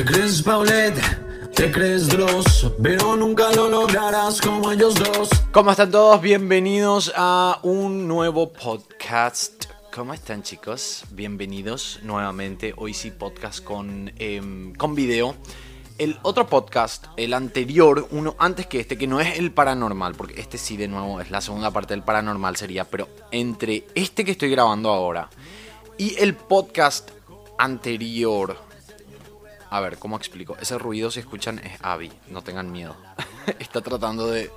Te crees Paulette, te crees Dross, pero nunca lo lograrás como ellos dos. ¿Cómo están todos? Bienvenidos a un nuevo podcast. ¿Cómo están chicos? Bienvenidos nuevamente. Hoy sí podcast con, em, con video. El otro podcast, el anterior, uno antes que este, que no es el paranormal, porque este sí de nuevo es la segunda parte del paranormal sería, pero entre este que estoy grabando ahora y el podcast anterior, a ver, ¿cómo explico? Ese ruido, si escuchan, es Abby. No tengan miedo. está tratando de,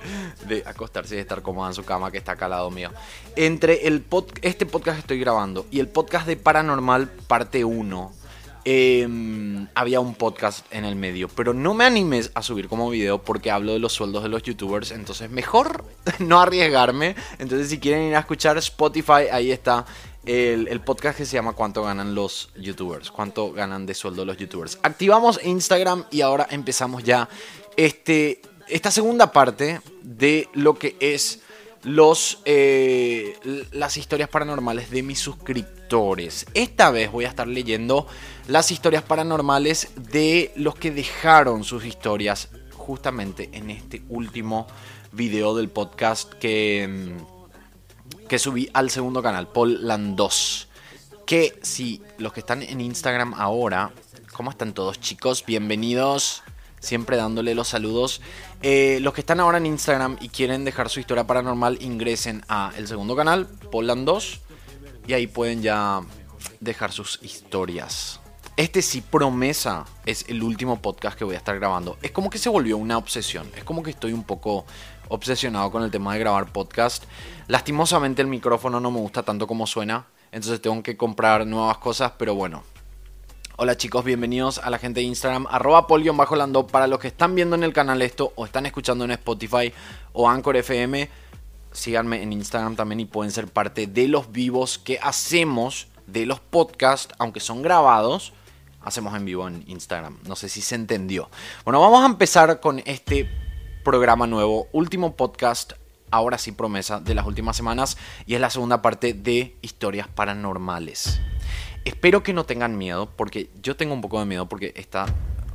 de, acostarse y de estar cómoda en su cama que está acá al lado mío. Entre el pod, este podcast que estoy grabando y el podcast de Paranormal parte 1, eh, había un podcast en el medio. Pero no me animes a subir como video porque hablo de los sueldos de los youtubers. Entonces, mejor no arriesgarme. Entonces, si quieren ir a escuchar Spotify, ahí está el, podcast que se llama ¿Cuánto ganan los youtubers? ¿Cuánto ganan de sueldo los youtubers? Activamos Instagram y ahora empezamos ya este, esta segunda parte de lo que es los, eh, las historias paranormales de mis suscriptores. Esta vez voy a estar leyendo las historias paranormales de los que dejaron sus historias justamente en este último video del podcast que mm, que subí al segundo canal, Paul Landos. Que si los que están en Instagram ahora, ¿cómo están todos chicos? Bienvenidos, siempre dándole los saludos. Eh, los que están ahora en Instagram y quieren dejar su historia paranormal, ingresen a el segundo canal, Paul Landos, y ahí pueden ya dejar sus historias. Este sí promesa es el último podcast que voy a estar grabando. Es como que se volvió una obsesión. Es como que estoy un poco obsesionado con el tema de grabar podcast. Lastimosamente el micrófono no me gusta tanto como suena, entonces tengo que comprar nuevas cosas, pero bueno. Hola chicos, bienvenidos a la gente de Instagram, arroba bajo para los que están viendo en el canal esto o están escuchando en Spotify o Anchor FM. Síganme en Instagram también y pueden ser parte de los vivos que hacemos de los podcasts, aunque son grabados, hacemos en vivo en Instagram. No sé si se entendió. Bueno, vamos a empezar con este programa nuevo, último podcast, ahora sí promesa, de las últimas semanas y es la segunda parte de historias paranormales. Espero que no tengan miedo, porque yo tengo un poco de miedo porque está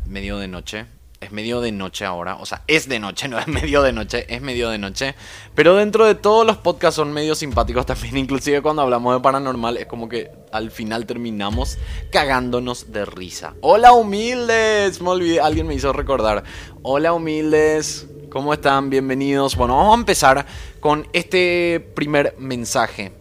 medio de noche es medio de noche ahora, o sea, es de noche, no es medio de noche, es medio de noche. Pero dentro de todos los podcasts son medio simpáticos también, inclusive cuando hablamos de paranormal es como que al final terminamos cagándonos de risa. Hola humildes, me olvidé, alguien me hizo recordar. Hola humildes, ¿cómo están? Bienvenidos. Bueno, vamos a empezar con este primer mensaje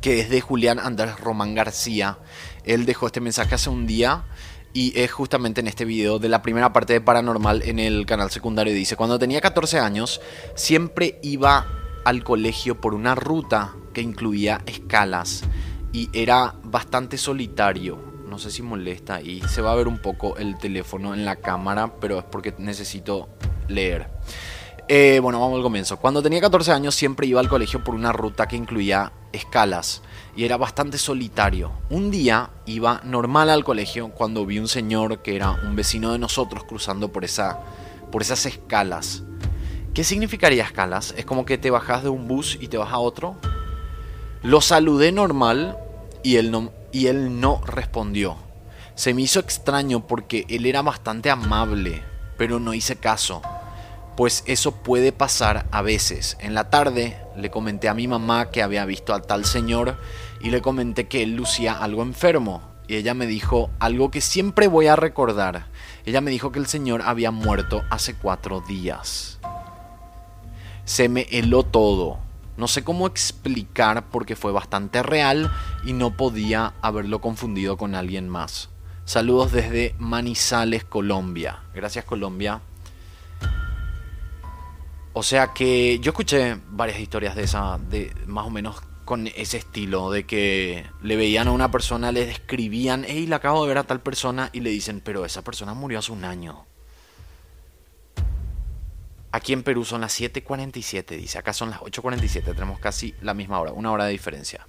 que es de Julián Andrés Román García. Él dejó este mensaje hace un día y es justamente en este video de la primera parte de Paranormal en el canal secundario. Dice, cuando tenía 14 años, siempre iba al colegio por una ruta que incluía escalas y era bastante solitario. No sé si molesta y se va a ver un poco el teléfono en la cámara, pero es porque necesito leer. Eh, bueno, vamos al comienzo. Cuando tenía 14 años siempre iba al colegio por una ruta que incluía escalas y era bastante solitario. Un día iba normal al colegio cuando vi un señor que era un vecino de nosotros cruzando por, esa, por esas escalas. ¿Qué significaría escalas? Es como que te bajas de un bus y te vas a otro. Lo saludé normal y él no, y él no respondió. Se me hizo extraño porque él era bastante amable, pero no hice caso pues eso puede pasar a veces. En la tarde le comenté a mi mamá que había visto al tal señor y le comenté que él lucía algo enfermo. Y ella me dijo algo que siempre voy a recordar. Ella me dijo que el señor había muerto hace cuatro días. Se me heló todo. No sé cómo explicar porque fue bastante real y no podía haberlo confundido con alguien más. Saludos desde Manizales, Colombia. Gracias Colombia o sea que yo escuché varias historias de esa, de más o menos con ese estilo, de que le veían a una persona, le describían, hey, le acabo de ver a tal persona, y le dicen, pero esa persona murió hace un año. Aquí en Perú son las 7.47, dice, acá son las 8.47, tenemos casi la misma hora, una hora de diferencia.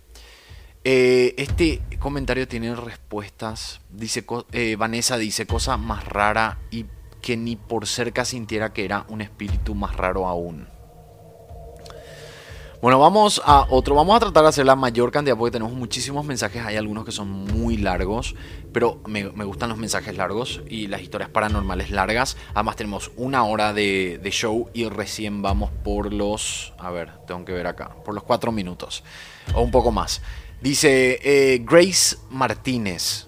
Eh, este comentario tiene respuestas, dice, eh, Vanessa dice, cosa más rara y que ni por cerca sintiera que era un espíritu más raro aún. Bueno, vamos a otro. Vamos a tratar de hacer la mayor cantidad porque tenemos muchísimos mensajes. Hay algunos que son muy largos, pero me, gustan los mensajes largos y las historias paranormales largas. Además, tenemos una hora de, show y recién vamos por los. A ver, tengo que ver acá. Por los cuatro minutos o un poco más. Dice eh, Grace Martínez.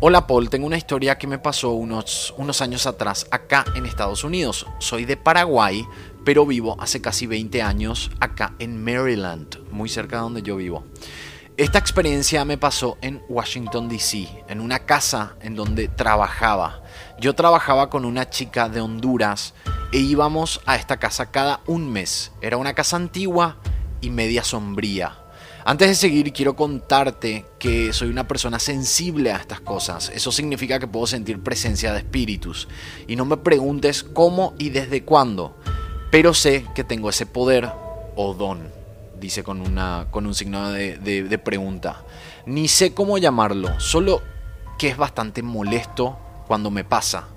Hola Paul, tengo una historia que me pasó unos, unos años atrás acá en Estados Unidos. Soy de Paraguay, pero vivo hace casi 20 años acá en Maryland, muy cerca de donde yo vivo. Esta experiencia me pasó en Washington, D.C., en una casa en donde trabajaba. Yo trabajaba con una chica de Honduras e íbamos a esta casa cada un mes. Era una casa antigua y media sombría. Antes de seguir, quiero contarte que soy una persona sensible a estas cosas. Eso significa que puedo sentir presencia de espíritus. Y no me preguntes cómo y desde cuándo pero sé que tengo ese poder o don, dice con, una, con un signo de, pregunta. Ni sé cómo llamarlo, solo que es bastante molesto cuando me pasa.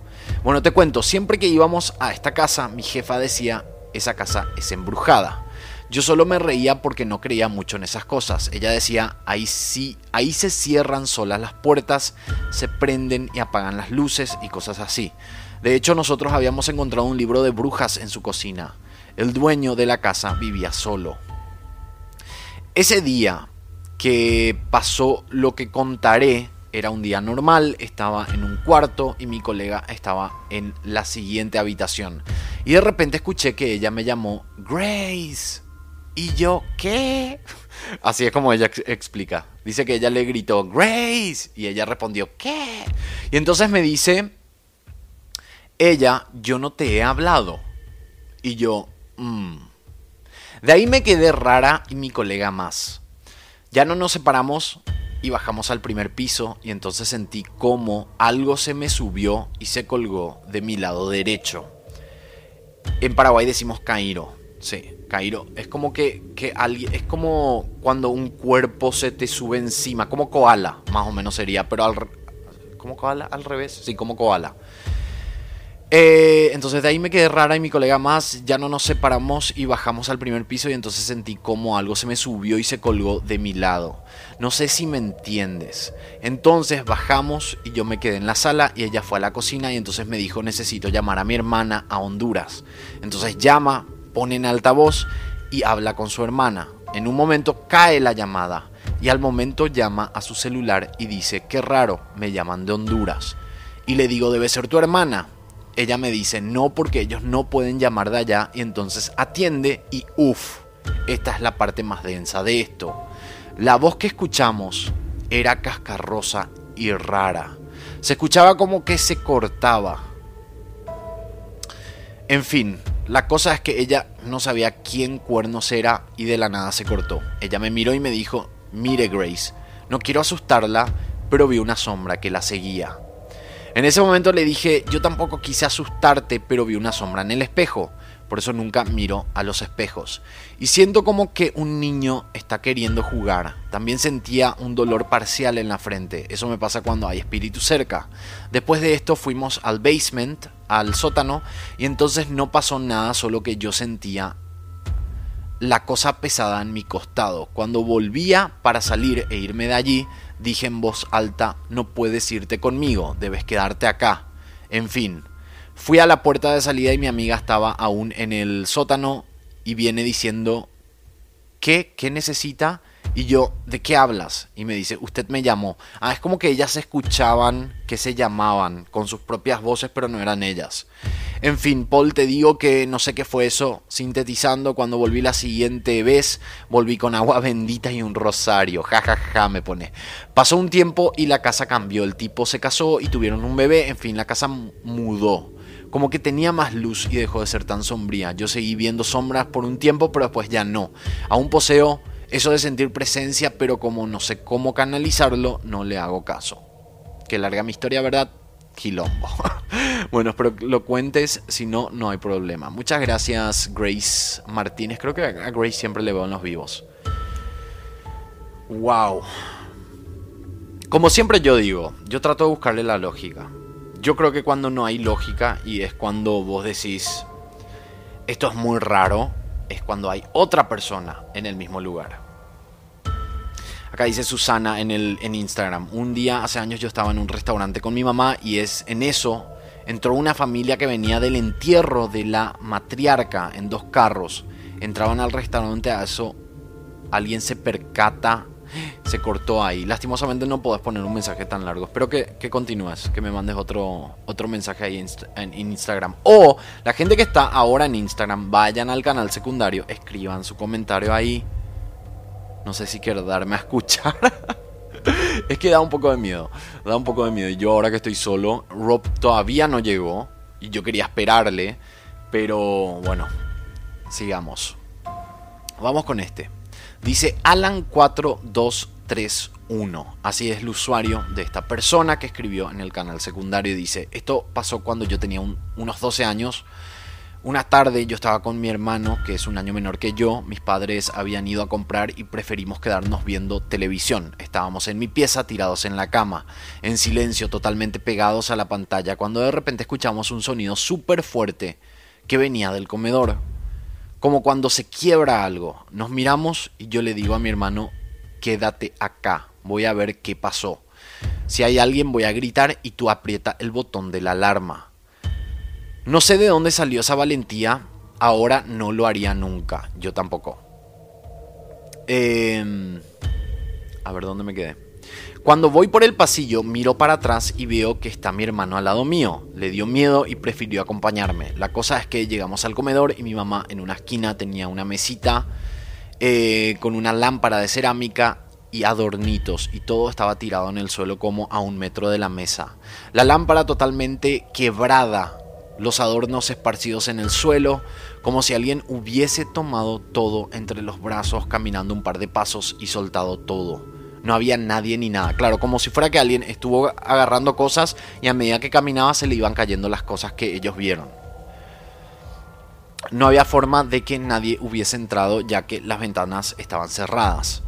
Bueno, te cuento, siempre que íbamos a esta casa, mi jefa decía, esa casa es embrujada. Yo solo me reía porque no creía mucho en esas cosas. Ella decía, ahí sí, ahí se cierran solas las puertas, se prenden y apagan las luces y cosas así. De hecho, nosotros habíamos encontrado un libro de brujas en su cocina. El dueño de la casa vivía solo. Ese día que pasó lo que contaré, era un día normal, estaba en un cuarto y mi colega estaba en la siguiente habitación. Y de repente escuché que ella me llamó Grace. Y yo, ¿qué? Así es como ella explica. Dice que ella le gritó, Grace. Y ella respondió, ¿qué? Y entonces me dice, ella, yo no te he hablado. Y yo, mmm. De ahí me quedé rara y mi colega más. Ya no nos separamos y bajamos al primer piso y entonces sentí como algo se me subió y se colgó de mi lado derecho. En Paraguay decimos Cairo. Sí, Cairo. Es como que, que alguien. Es como cuando un cuerpo se te sube encima. Como koala, más o menos sería. Pero al. ¿Como koala? Al revés. Sí, como koala. Eh, entonces de ahí me quedé rara y mi colega más, ya no nos separamos y bajamos al primer piso y entonces sentí como algo se me subió y se colgó de mi lado. No sé si me entiendes. Entonces bajamos y yo me quedé en la sala y ella fue a la cocina y entonces me dijo necesito llamar a mi hermana a Honduras. Entonces llama, pone en altavoz y habla con su hermana. En un momento cae la llamada y al momento llama a su celular y dice, qué raro, me llaman de Honduras. Y le digo, debe ser tu hermana ella me dice no porque ellos no pueden llamar de allá y entonces atiende y uff, esta es la parte más densa de esto. La voz que escuchamos era cascarrosa y rara. Se escuchaba como que se cortaba. En fin, la cosa es que ella no sabía quién cuernos era y de la nada se cortó. Ella me miró y me dijo, mire Grace, no quiero asustarla, pero vi una sombra que la seguía. En ese momento le dije, yo tampoco quise asustarte, pero vi una sombra en el espejo. Por eso nunca miro a los espejos. Y siento como que un niño está queriendo jugar. También sentía un dolor parcial en la frente. Eso me pasa cuando hay espíritu cerca. Después de esto fuimos al basement, al sótano, y entonces no pasó nada, solo que yo sentía la cosa pesada en mi costado. Cuando volvía para salir e irme de allí, dije en voz alta, no puedes irte conmigo, debes quedarte acá. En fin, fui a la puerta de salida y mi amiga estaba aún en el sótano y viene diciendo, ¿qué? ¿Qué necesita? Y yo, ¿de qué hablas? Y me dice, usted me llamó. Ah, es como que ellas escuchaban que se llamaban con sus propias voces, pero no eran ellas. En fin, Paul, te digo que no sé qué fue eso. Sintetizando, cuando volví la siguiente vez, volví con agua bendita y un rosario. Ja, ja, ja, me pone. Pasó un tiempo y la casa cambió. El tipo se casó y tuvieron un bebé. En fin, la casa mudó como que tenía más luz y dejó de ser tan sombría. Yo seguí viendo sombras por un tiempo, pero después ya no. Aún poseo eso de sentir presencia, pero como no sé cómo canalizarlo, no le hago caso. Que larga mi historia, ¿verdad? Quilombo. bueno, espero que lo cuentes, si no, no hay problema. Muchas gracias, Grace Martínez. Creo que a Grace siempre le veo en los vivos. Wow. Como siempre yo digo, yo trato de buscarle la lógica. Yo creo que cuando no hay lógica y es cuando vos decís, esto es muy raro, es cuando hay otra persona en el mismo lugar. Acá dice Susana en, el, en Instagram. Un día, hace años, yo estaba en un restaurante con mi mamá y es en eso entró una familia que venía del entierro de la matriarca en dos carros. Entraban al restaurante a eso. Alguien se percata se cortó ahí. Lastimosamente no podés poner un mensaje tan largo. Espero que, que continúes, que me mandes otro, otro mensaje ahí en, Instagram. O la gente que está ahora en Instagram, vayan al canal secundario, escriban su comentario ahí. No sé si quiero darme a escuchar. es que da un poco de miedo. Da un poco de miedo. Yo ahora que estoy solo, Rob todavía no llegó. Y yo quería esperarle. Pero bueno, sigamos. Vamos con este. Dice Alan4231. Así es el usuario de esta persona que escribió en el canal secundario. Dice, esto pasó cuando yo tenía unos 12 años. Una tarde yo estaba con mi hermano, que es un año menor que yo. Mis padres habían ido a comprar y preferimos quedarnos viendo televisión. Estábamos en mi pieza tirados en la cama, en silencio, totalmente pegados a la pantalla, cuando de repente escuchamos un sonido súper fuerte que venía del comedor como cuando se quiebra algo. Nos miramos y yo le digo a mi hermano, quédate acá, voy a ver qué pasó. Si hay alguien voy a gritar y tú aprieta el botón de la alarma. No sé de dónde salió esa valentía, ahora no lo haría nunca, yo tampoco. Em, a ver dónde me quedé. Cuando voy por el pasillo, miro para atrás y veo que está mi hermano al lado mío. Le dio miedo y prefirió acompañarme. La cosa es que llegamos al comedor y mi mamá en una esquina tenía una mesita eh, con una lámpara de cerámica y adornitos y todo estaba tirado en el suelo como a un metro de la mesa. La lámpara totalmente quebrada, los adornos esparcidos en el suelo, como si alguien hubiese tomado todo entre los brazos caminando un par de pasos y soltado todo. No había nadie ni nada. Claro, como si fuera que alguien estuvo agarrando cosas y a medida que caminaba se le iban cayendo las cosas que ellos vieron. No había forma de que nadie hubiese entrado ya que las ventanas estaban cerradas.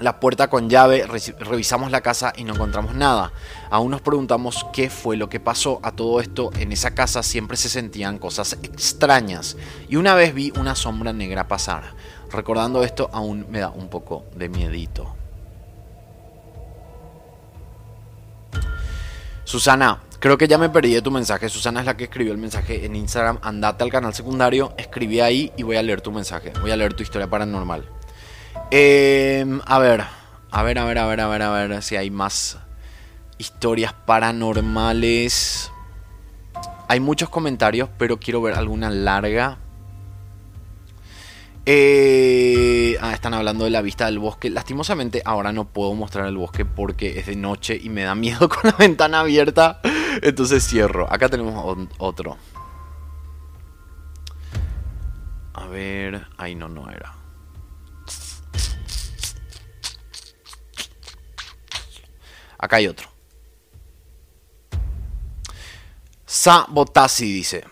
La puerta con llave, revisamos la casa y no encontramos nada. Aún nos preguntamos qué fue lo que pasó. A todo esto, en esa casa siempre se sentían cosas extrañas. Y una vez vi una sombra negra pasar. Recordando esto, aún me da un poco de miedito. Susana, creo que ya me perdí de tu mensaje. Susana es la que escribió el mensaje en Instagram. Andate al canal secundario, escribí ahí y voy a leer tu mensaje. Voy a leer tu historia paranormal. Em, a ver, a ver, a ver, a ver, a ver, a ver si hay más historias paranormales. Hay muchos comentarios, pero quiero ver alguna larga. Eh, ah, están hablando de la vista del bosque. Lastimosamente ahora no puedo mostrar el bosque porque es de noche y me da miedo con la ventana abierta. Entonces cierro. Acá tenemos otro. A ver. Ay, no, no era. Acá hay otro. Sabotasi dice.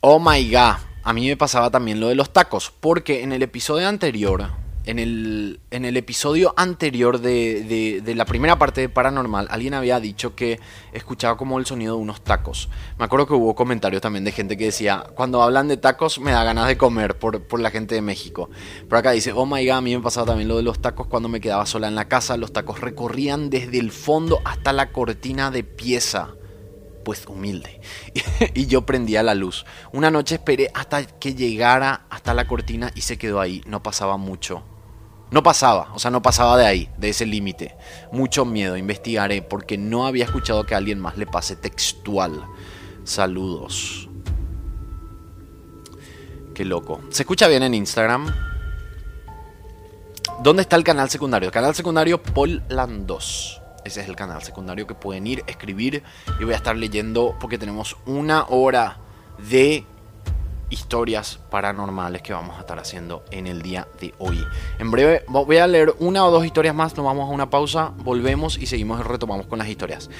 Oh my god a mí me pasaba también lo de los tacos, porque en el episodio anterior, en el, en el episodio anterior de, la primera parte de Paranormal, alguien había dicho que escuchaba como el sonido de unos tacos. Me acuerdo que hubo comentarios también de gente que decía, cuando hablan de tacos me da ganas de comer por, por la gente de México. Pero acá dice, oh my god, a mí me pasaba también lo de los tacos cuando me quedaba sola en la casa. Los tacos recorrían desde el fondo hasta la cortina de pieza pues humilde. y yo prendía la luz. Una noche esperé hasta que llegara hasta la cortina y se quedó ahí. No pasaba mucho. No pasaba, o sea, no pasaba de ahí, de ese límite. Mucho miedo, investigaré, porque no había escuchado que a alguien más le pase textual. Saludos. Qué loco. ¿Se escucha bien en Instagram? ¿Dónde está el canal secundario? canal secundario Paul Landos. Ese es el canal secundario que pueden ir, escribir y voy a estar leyendo porque tenemos una hora de historias paranormales que vamos a estar haciendo en el día de hoy. En breve voy a leer una o dos historias más, nos vamos a una pausa, volvemos y seguimos y retomamos con las historias.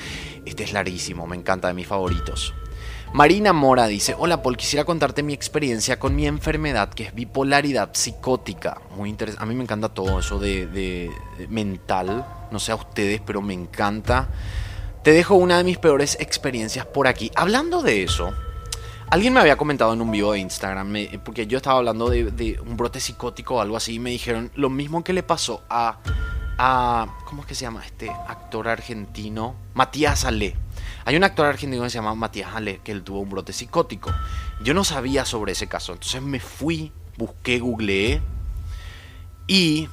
Este es larguísimo, me encanta, de mis favoritos. Marina Mora dice, hola Paul, quisiera contarte mi experiencia con mi enfermedad que es bipolaridad psicótica. Muy interesante, a mí me encanta todo eso de, mental, no sé a ustedes, pero me encanta. Te dejo una de mis peores experiencias por aquí. Hablando de eso, Alguien me había comentado en un vivo de Instagram, porque yo estaba hablando de, un brote psicótico o algo así, y me dijeron lo mismo que le pasó a, a. ¿Cómo es que se llama este actor argentino? Matías Ale. Hay un actor argentino que se llama Matías Ale, que él tuvo un brote psicótico. Yo no sabía sobre ese caso, entonces me fui, busqué, googleé y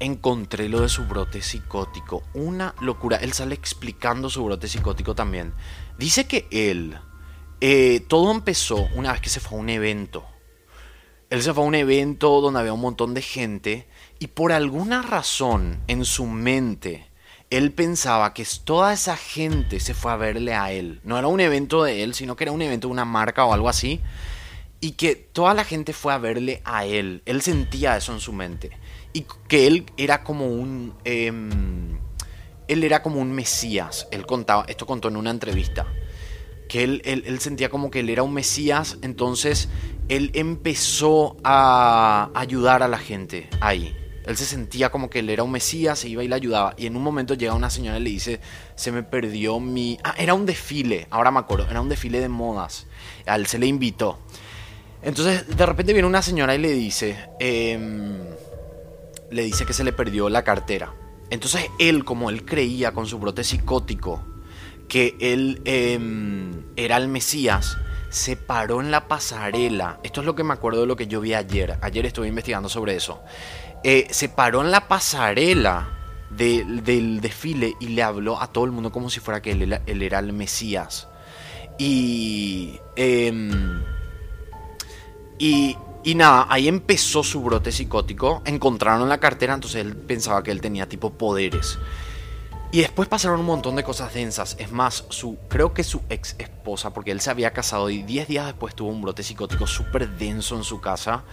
encontré lo de su brote psicótico. Una locura. Él sale explicando su brote psicótico también. Dice que él, eh, todo empezó una vez que se fue a un evento. Él se fue a un evento donde había un montón de gente y por alguna razón en su mente él pensaba que toda esa gente se fue a verle a él. No era un evento de él, sino que era un evento de una marca o algo así. Y que toda la gente fue a verle a él. Él sentía eso en su mente y que él era como un... Em, él era como un mesías, él contaba, esto contó en una entrevista, que él, él, sentía como que él era un mesías, entonces él empezó a ayudar a la gente ahí. Él se sentía como que él era un mesías, se iba y le ayudaba. Y en un momento llega una señora y le dice, se me perdió mi... Ah, era un desfile, ahora me acuerdo, era un desfile de modas. A él se le invitó. Entonces de repente viene una señora y le dice, eh, le dice que se le perdió la cartera. Entonces él, como él creía con su brote psicótico que él em, era el Mesías, se paró en la pasarela. Esto es lo que me acuerdo de lo que yo vi ayer. Ayer estuve investigando sobre eso. Eh, se paró en la pasarela del desfile y le habló a todo el mundo como si fuera que él, era el Mesías. Y, em, y y nada, ahí empezó su brote psicótico. Encontraron la cartera, entonces él pensaba que él tenía tipo poderes. Y después pasaron un montón de cosas densas. Es más, su, creo que su ex esposa, porque él se había casado y 10 días después tuvo un brote psicótico súper denso en su casa.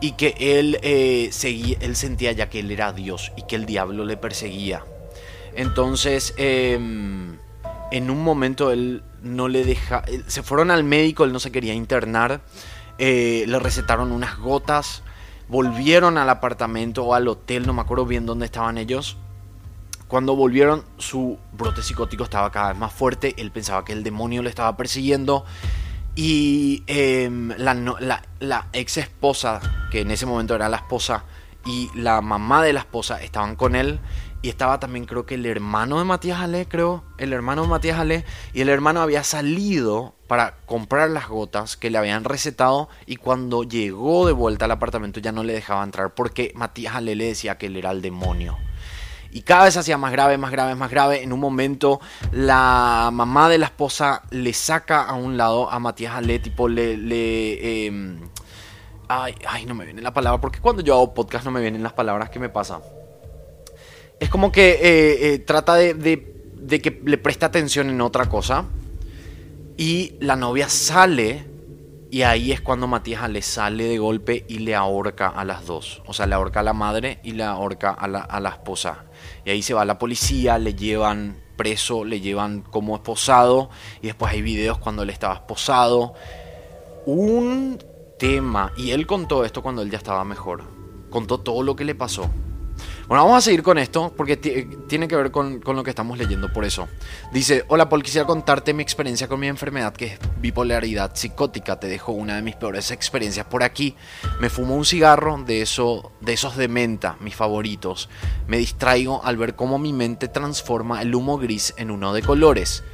Y que él, eh, seguía, él sentía ya que él era Dios y que el diablo le perseguía. Entonces, em, en un momento él no le deja. Se fueron al médico, él no se quería internar. Eh, le recetaron unas gotas, volvieron al apartamento o al hotel, no me acuerdo bien dónde estaban ellos. Cuando volvieron, su brote psicótico estaba cada vez más fuerte, él pensaba que el demonio le estaba persiguiendo. Y em, la, la ex esposa, que en ese momento era la esposa, y la mamá de la esposa estaban con él y estaba también creo que el hermano de Matías Ale, creo, el hermano de Matías Ale, y el hermano había salido para comprar las gotas que le habían recetado y cuando llegó de vuelta al apartamento ya no le dejaba entrar porque Matías Ale le decía que él era el demonio. Y cada vez hacía más grave, más grave, más grave. En un momento la mamá de la esposa le saca a un lado a Matías Ale, tipo le... le em, ay, ay, no me viene la palabra, porque cuando yo hago podcast no me vienen las palabras, ¿qué me pasa? Es como que eh, eh, trata de, que le preste atención en otra cosa. Y la novia sale. Y ahí es cuando Matías le sale de golpe y le ahorca a las dos. O sea, le ahorca a la madre y le ahorca a la, a la esposa. Y ahí se va la policía, le llevan preso, le llevan como esposado. Y después hay videos cuando él estaba esposado. Un tema. Y él contó esto cuando él ya estaba mejor. Contó todo lo que le pasó. Bueno, vamos a seguir con esto porque tiene que ver con, lo que estamos leyendo, por eso. Dice, hola Paul, quisiera contarte mi experiencia con mi enfermedad que es bipolaridad psicótica. Te dejo una de mis peores experiencias por aquí. Me fumo un cigarro de, eso, de esos de menta, mis favoritos. Me distraigo al ver cómo mi mente transforma el humo gris en uno de colores.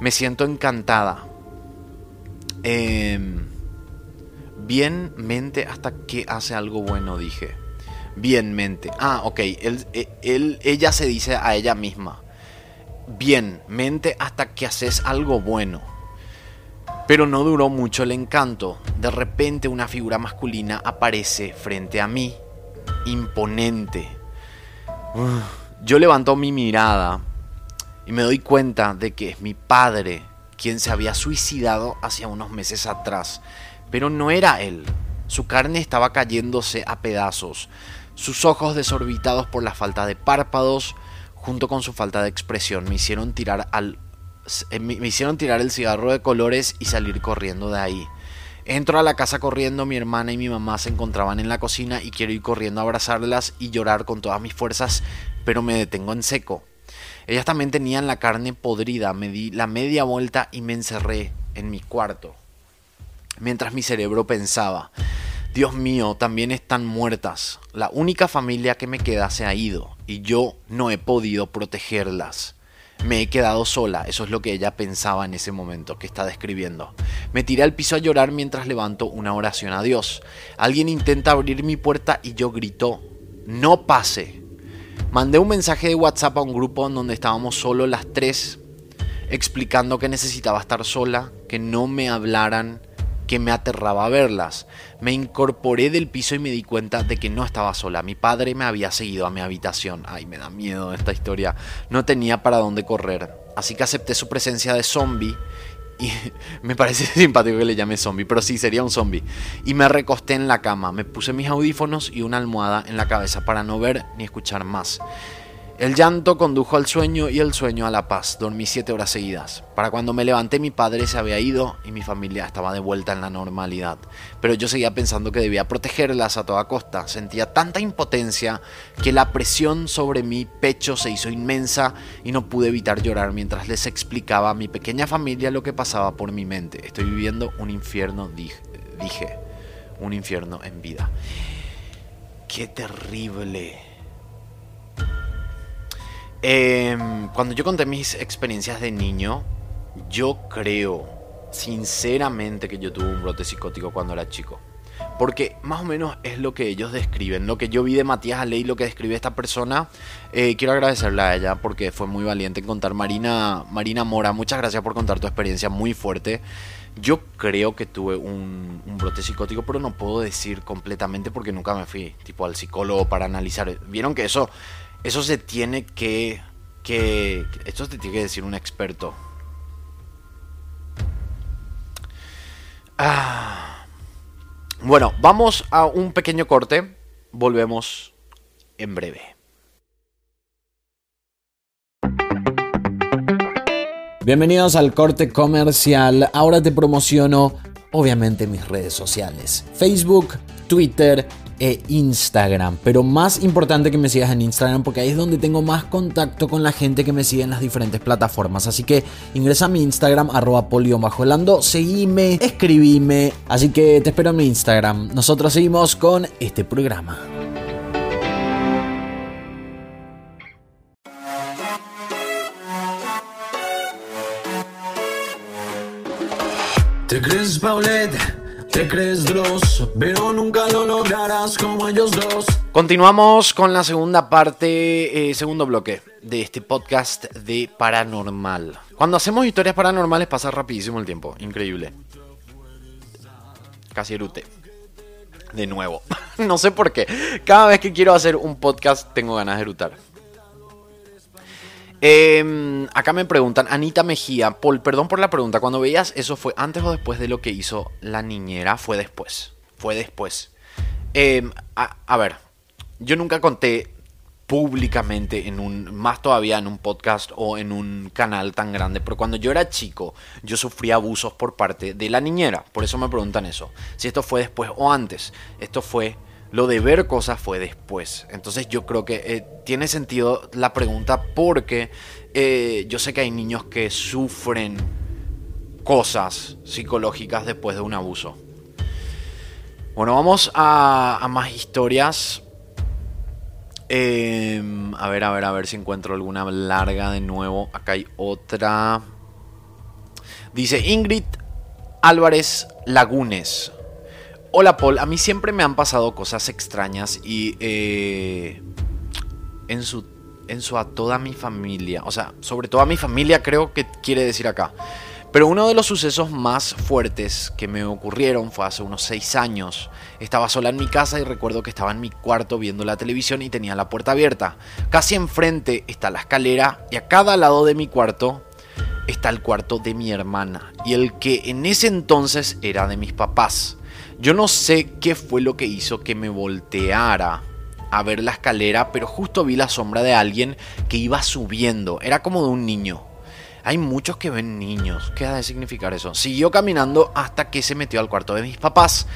Me siento encantada. Em, bien mente hasta que hace algo bueno, dije bien mente. Ah, ok. Él, él, ella se dice a ella misma. Bien, mente hasta que haces algo bueno. Pero no duró mucho el encanto. De repente una figura masculina aparece frente a mí. Imponente. Yo levanto mi mirada y me doy cuenta de que es mi padre quien se había suicidado hace unos meses atrás. Pero no era él. Su carne estaba cayéndose a pedazos. Sus ojos desorbitados por la falta de párpados, junto con su falta de expresión, me hicieron tirar al eh, me hicieron tirar el cigarro de colores y salir corriendo de ahí. Entro a la casa corriendo, mi hermana y mi mamá se encontraban en la cocina y quiero ir corriendo a abrazarlas y llorar con todas mis fuerzas, pero me detengo en seco. Ellas también tenían la carne podrida, me di la media vuelta y me encerré en mi cuarto. mientras mi cerebro pensaba, Dios mío, también están muertas. La única familia que me queda se ha ido y yo no he podido protegerlas. Me he quedado sola, eso es lo que ella pensaba en ese momento que está describiendo. Me tiré al piso a llorar mientras levanto una oración a Dios. Alguien intenta abrir mi puerta y yo grito, no pase. Mandé un mensaje de WhatsApp a un grupo en donde estábamos solo las tres, explicando que necesitaba estar sola, que no me hablaran, que me aterraba verlas. Me incorporé del piso y me di cuenta de que no estaba sola. Mi padre me había seguido a mi habitación. Ay, me da miedo esta historia. No tenía para dónde correr. Así que acepté su presencia de zombie. Y me parece simpático que le llame zombie, pero sí, sería un zombie. Y me recosté en la cama. Me puse mis audífonos y una almohada en la cabeza para no ver ni escuchar más. El llanto condujo al sueño y el sueño a la paz. Dormí siete horas seguidas. Para cuando me levanté mi padre se había ido y mi familia estaba de vuelta en la normalidad. Pero yo seguía pensando que debía protegerlas a toda costa. Sentía tanta impotencia que la presión sobre mi pecho se hizo inmensa y no pude evitar llorar mientras les explicaba a mi pequeña familia lo que pasaba por mi mente. Estoy viviendo un infierno, dije. Un infierno en vida. Qué terrible. Em, cuando yo conté mis experiencias de niño, yo creo sinceramente que yo tuve un brote psicótico cuando era chico. Porque más o menos es lo que ellos describen. Lo que yo vi de Matías Aley, lo que describe esta persona. Eh, quiero agradecerle a ella porque fue muy valiente en contar. Marina, Marina Mora, muchas gracias por contar tu experiencia muy fuerte. Yo creo que tuve un, un, brote psicótico, pero no puedo decir completamente porque nunca me fui tipo al psicólogo para analizar. Vieron que eso eso se tiene que, que... Esto te tiene que decir un experto. Ah. Bueno, vamos a un pequeño corte. Volvemos en breve. Bienvenidos al corte comercial. Ahora te promociono, obviamente, mis redes sociales. Facebook, Twitter, e Instagram. Pero más importante que me sigas en Instagram porque ahí es donde tengo más contacto con la gente que me sigue en las diferentes plataformas. Así que ingresa a mi Instagram, arroba polio seguime, escribime. Así que te espero en mi Instagram. Nosotros seguimos con este programa. ¿Te? Te crees pero nunca lo lograrás como ellos dos. Continuamos con la segunda parte, eh, segundo bloque de este podcast de paranormal. Cuando hacemos historias paranormales pasa rapidísimo el tiempo, increíble. Casi erute. De nuevo. no sé por qué. Cada vez que quiero hacer un podcast tengo ganas de erutar. Em, acá me preguntan, Anita Mejía, Paul, perdón por la pregunta, cuando veías eso, ¿fue antes o después de lo que hizo la niñera? Fue después, fue después. Em, a, ver, yo nunca conté públicamente en un, más todavía en un podcast o en un canal tan grande, pero cuando yo era chico, yo sufrí abusos por parte de la niñera, por eso me preguntan eso, si esto fue después o antes, esto fue lo de ver cosas fue después. Entonces yo creo que eh, tiene sentido la pregunta porque eh, yo sé que hay niños que sufren cosas psicológicas después de un abuso. Bueno, vamos a, más historias. Em, a ver, a ver, a ver si encuentro alguna larga de nuevo. Acá hay otra. Dice Ingrid Álvarez Lagunes. Hola Paul, a mí siempre me han pasado cosas extrañas y eh, en, su, en su a toda mi familia, o sea, sobre todo a mi familia creo que quiere decir acá. Pero uno de los sucesos más fuertes que me ocurrieron fue hace unos seis años. Estaba sola en mi casa y recuerdo que estaba en mi cuarto viendo la televisión y tenía la puerta abierta. Casi enfrente está la escalera y a cada lado de mi cuarto está el cuarto de mi hermana y el que en ese entonces era de mis papás. Yo no sé qué fue lo que hizo que me volteara a ver la escalera, pero justo vi la sombra de alguien que iba subiendo. Era como de un niño. Hay muchos que ven niños. ¿Qué ha de significar eso? Siguió caminando hasta que se metió al cuarto de mis papás.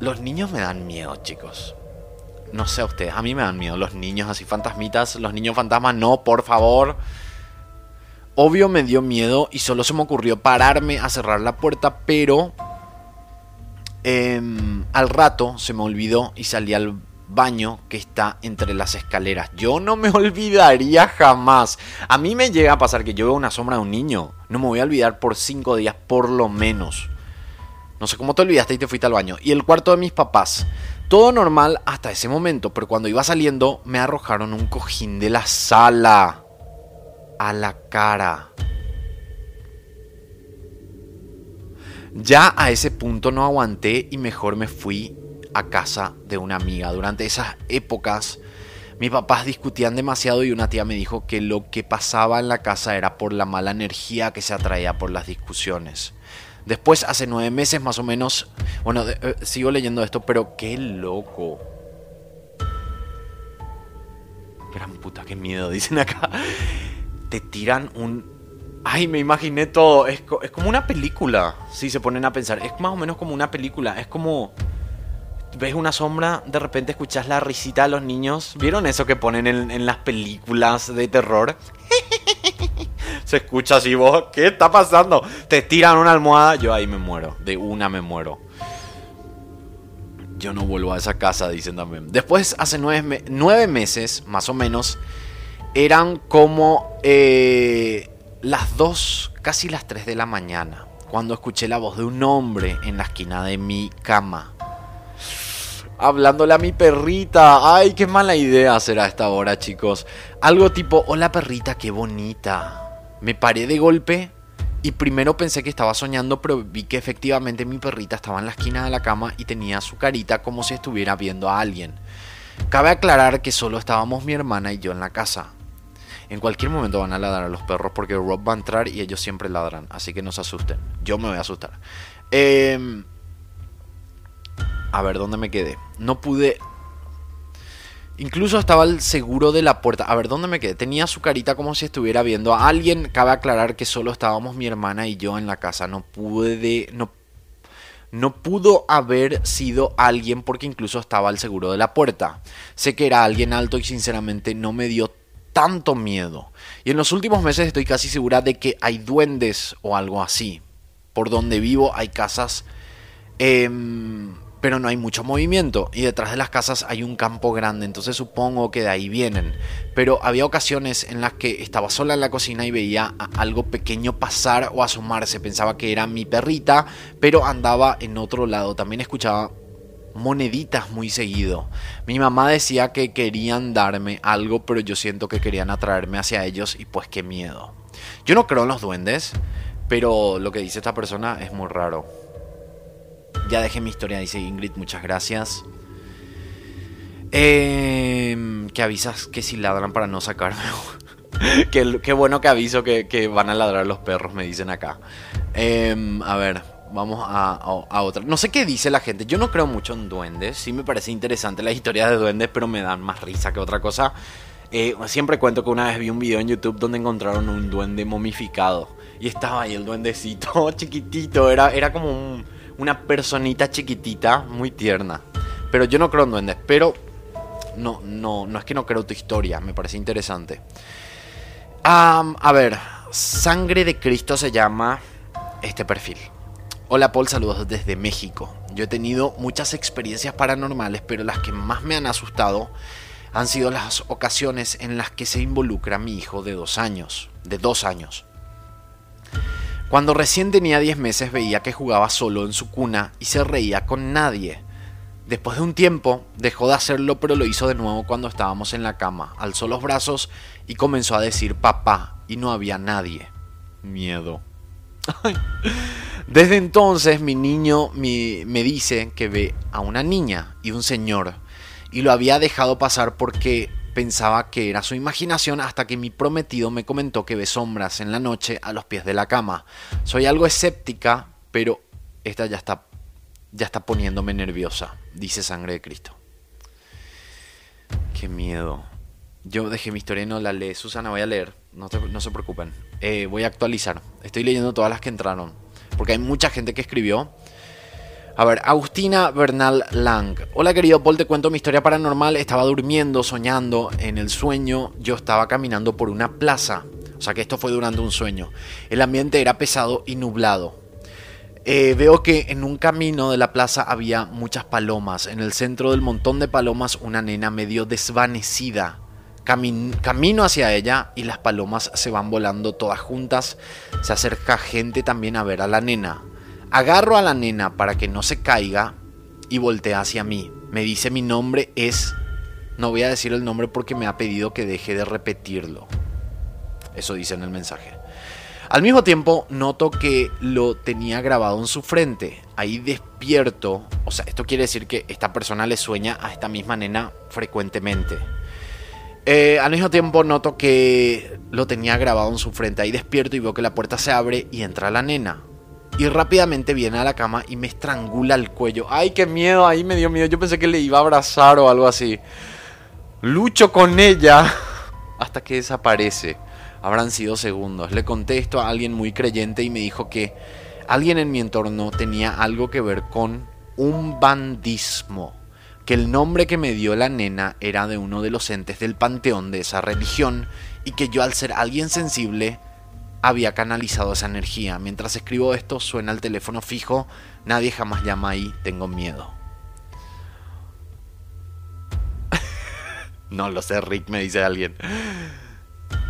Los niños me dan miedo, chicos. No sé a ustedes, a mí me dan miedo los niños así fantasmitas. Los niños fantasmas, no, por favor. Obvio me dio miedo y solo se me ocurrió pararme a cerrar la puerta, pero Em, al rato se me olvidó y salí al baño que está entre las escaleras. Yo no me olvidaría jamás. A mí me llega a pasar que yo veo una sombra de un niño. No me voy a olvidar por cinco días por lo menos. No sé cómo te olvidaste y te fuiste al baño. Y el cuarto de mis papás. Todo normal hasta ese momento, pero cuando iba saliendo me arrojaron un cojín de la sala a la cara. Ya a ese punto no aguanté y mejor me fui a casa de una amiga. Durante esas épocas mis papás discutían demasiado y una tía me dijo que lo que pasaba en la casa era por la mala energía que se atraía por las discusiones. Después, hace nueve meses más o menos, bueno, eh, sigo leyendo esto, pero qué loco. Gran puta, qué miedo, dicen acá. Te tiran un Ay, me imaginé todo. Es, como una película, si se ponen a pensar. Es más o menos como una película. Es como... Ves una sombra, de repente escuchas la risita de los niños. ¿Vieron eso que ponen en, las películas de terror? se escucha así, vos, ¿qué está pasando? Te tiran una almohada, yo ahí me muero. De una me muero. Yo no vuelvo a esa casa, dicen también. Después, hace nueve, nueve meses, más o menos, eran como... Eh, las 2, casi las 3 de la mañana, cuando escuché la voz de un hombre en la esquina de mi cama. Hablándole a mi perrita. Ay, qué mala idea a esta hora, chicos. Algo tipo, hola perrita, qué bonita. Me paré de golpe y primero pensé que estaba soñando, pero vi que efectivamente mi perrita estaba en la esquina de la cama y tenía su carita como si estuviera viendo a alguien. Cabe aclarar que solo estábamos mi hermana y yo en la casa. En cualquier momento van a ladrar a los perros porque Rob va a entrar y ellos siempre ladran. Así que no se asusten. Yo me voy a asustar. Em, a ver, ¿dónde me quedé? No pude... Incluso estaba el seguro de la puerta. A ver, ¿dónde me quedé? Tenía su carita como si estuviera viendo a alguien. Cabe aclarar que solo estábamos mi hermana y yo en la casa. No pude... No no pudo haber sido alguien porque incluso estaba el seguro de la puerta. Sé que era alguien alto y sinceramente no me dio tanto miedo. Y en los últimos meses estoy casi segura de que hay duendes o algo así. Por donde vivo hay casas, em, pero no hay mucho movimiento. Y detrás de las casas hay un campo grande, entonces supongo que de ahí vienen. Pero había ocasiones en las que estaba sola en la cocina y veía algo pequeño pasar o asomarse. Pensaba que era mi perrita, pero andaba en otro lado. También escuchaba moneditas muy seguido. Mi mamá decía que querían darme algo, pero yo siento que querían atraerme hacia ellos y pues qué miedo. Yo no creo en los duendes, pero lo que dice esta persona es muy raro. Ya dejé mi historia, dice Ingrid, muchas gracias. Eh, que avisas que si ladran para no sacarme. qué, bueno que aviso que, van a ladrar los perros, me dicen acá. Em, a ver, vamos a, otra. No sé qué dice la gente. Yo no creo mucho en duendes. Sí me parece interesante la historia de duendes, pero me dan más risa que otra cosa. Eh, siempre cuento que una vez vi un video en YouTube donde encontraron un duende momificado. Y estaba ahí el duendecito chiquitito. Era, era como una personita chiquitita, muy tierna. Pero yo no creo en duendes. Pero no, no, no es que no creo tu historia. Me parece interesante. a ver, Sangre de Cristo se llama este perfil. Hola Paul, saludos desde México. Yo he tenido muchas experiencias paranormales, pero las que más me han asustado han sido las ocasiones en las que se involucra mi hijo de dos años, de dos años. Cuando recién tenía 10 meses veía que jugaba solo en su cuna y se reía con nadie. Después de un tiempo dejó de hacerlo pero lo hizo de nuevo cuando estábamos en la cama. Alzó los brazos y comenzó a decir papá y no había nadie. Miedo. Desde entonces mi niño me dice que ve a una niña y un señor y lo había dejado pasar porque pensaba que era su imaginación hasta que mi prometido me comentó que ve sombras en la noche a los pies de la cama. Soy algo escéptica, pero esta ya está ya está poniéndome nerviosa, dice Sangre de Cristo. Qué miedo. Yo dejé mi historia y no la lee. Susana, voy a leer. No, no se preocupen. Eh, voy a actualizar. Estoy leyendo todas las que entraron. Porque hay mucha gente que escribió. A ver, Agustina Bernal Lang. Hola querido Paul, te cuento mi historia paranormal. Estaba durmiendo, soñando. En el sueño yo estaba caminando por una plaza. O sea que esto fue durante un sueño. El ambiente era pesado y nublado. eh, veo que en un camino de la plaza había muchas palomas. En el centro del montón de palomas una nena medio desvanecida. Camino hacia ella y las palomas se van volando todas juntas. Se acerca gente también a ver a la nena. Agarro a la nena para que no se caiga y voltea hacia mí. Me dice mi nombre es... No voy a decir el nombre porque me ha pedido que deje de repetirlo. Eso dice en el mensaje. Al mismo tiempo, noto que lo tenía grabado en su frente. Ahí despierto. O sea, esto quiere decir que esta persona le sueña a esta misma nena frecuentemente. Eh, al mismo tiempo, noto que lo tenía grabado en su frente. Ahí despierto y veo que la puerta se abre y entra la nena. Y rápidamente viene a la cama y me estrangula el cuello. ¡Ay, qué miedo! Ahí me dio miedo. Yo pensé que le iba a abrazar o algo así. Lucho con ella hasta que desaparece habrán sido segundos. Le conté esto a alguien muy creyente y me dijo que alguien en mi entorno tenía algo que ver con un bandismo, que el nombre que me dio la nena era de uno de los entes del panteón de esa religión y que yo al ser alguien sensible había canalizado esa energía. Mientras escribo esto suena el teléfono fijo, nadie jamás llama ahí, tengo miedo. no lo sé, Rick, me dice alguien.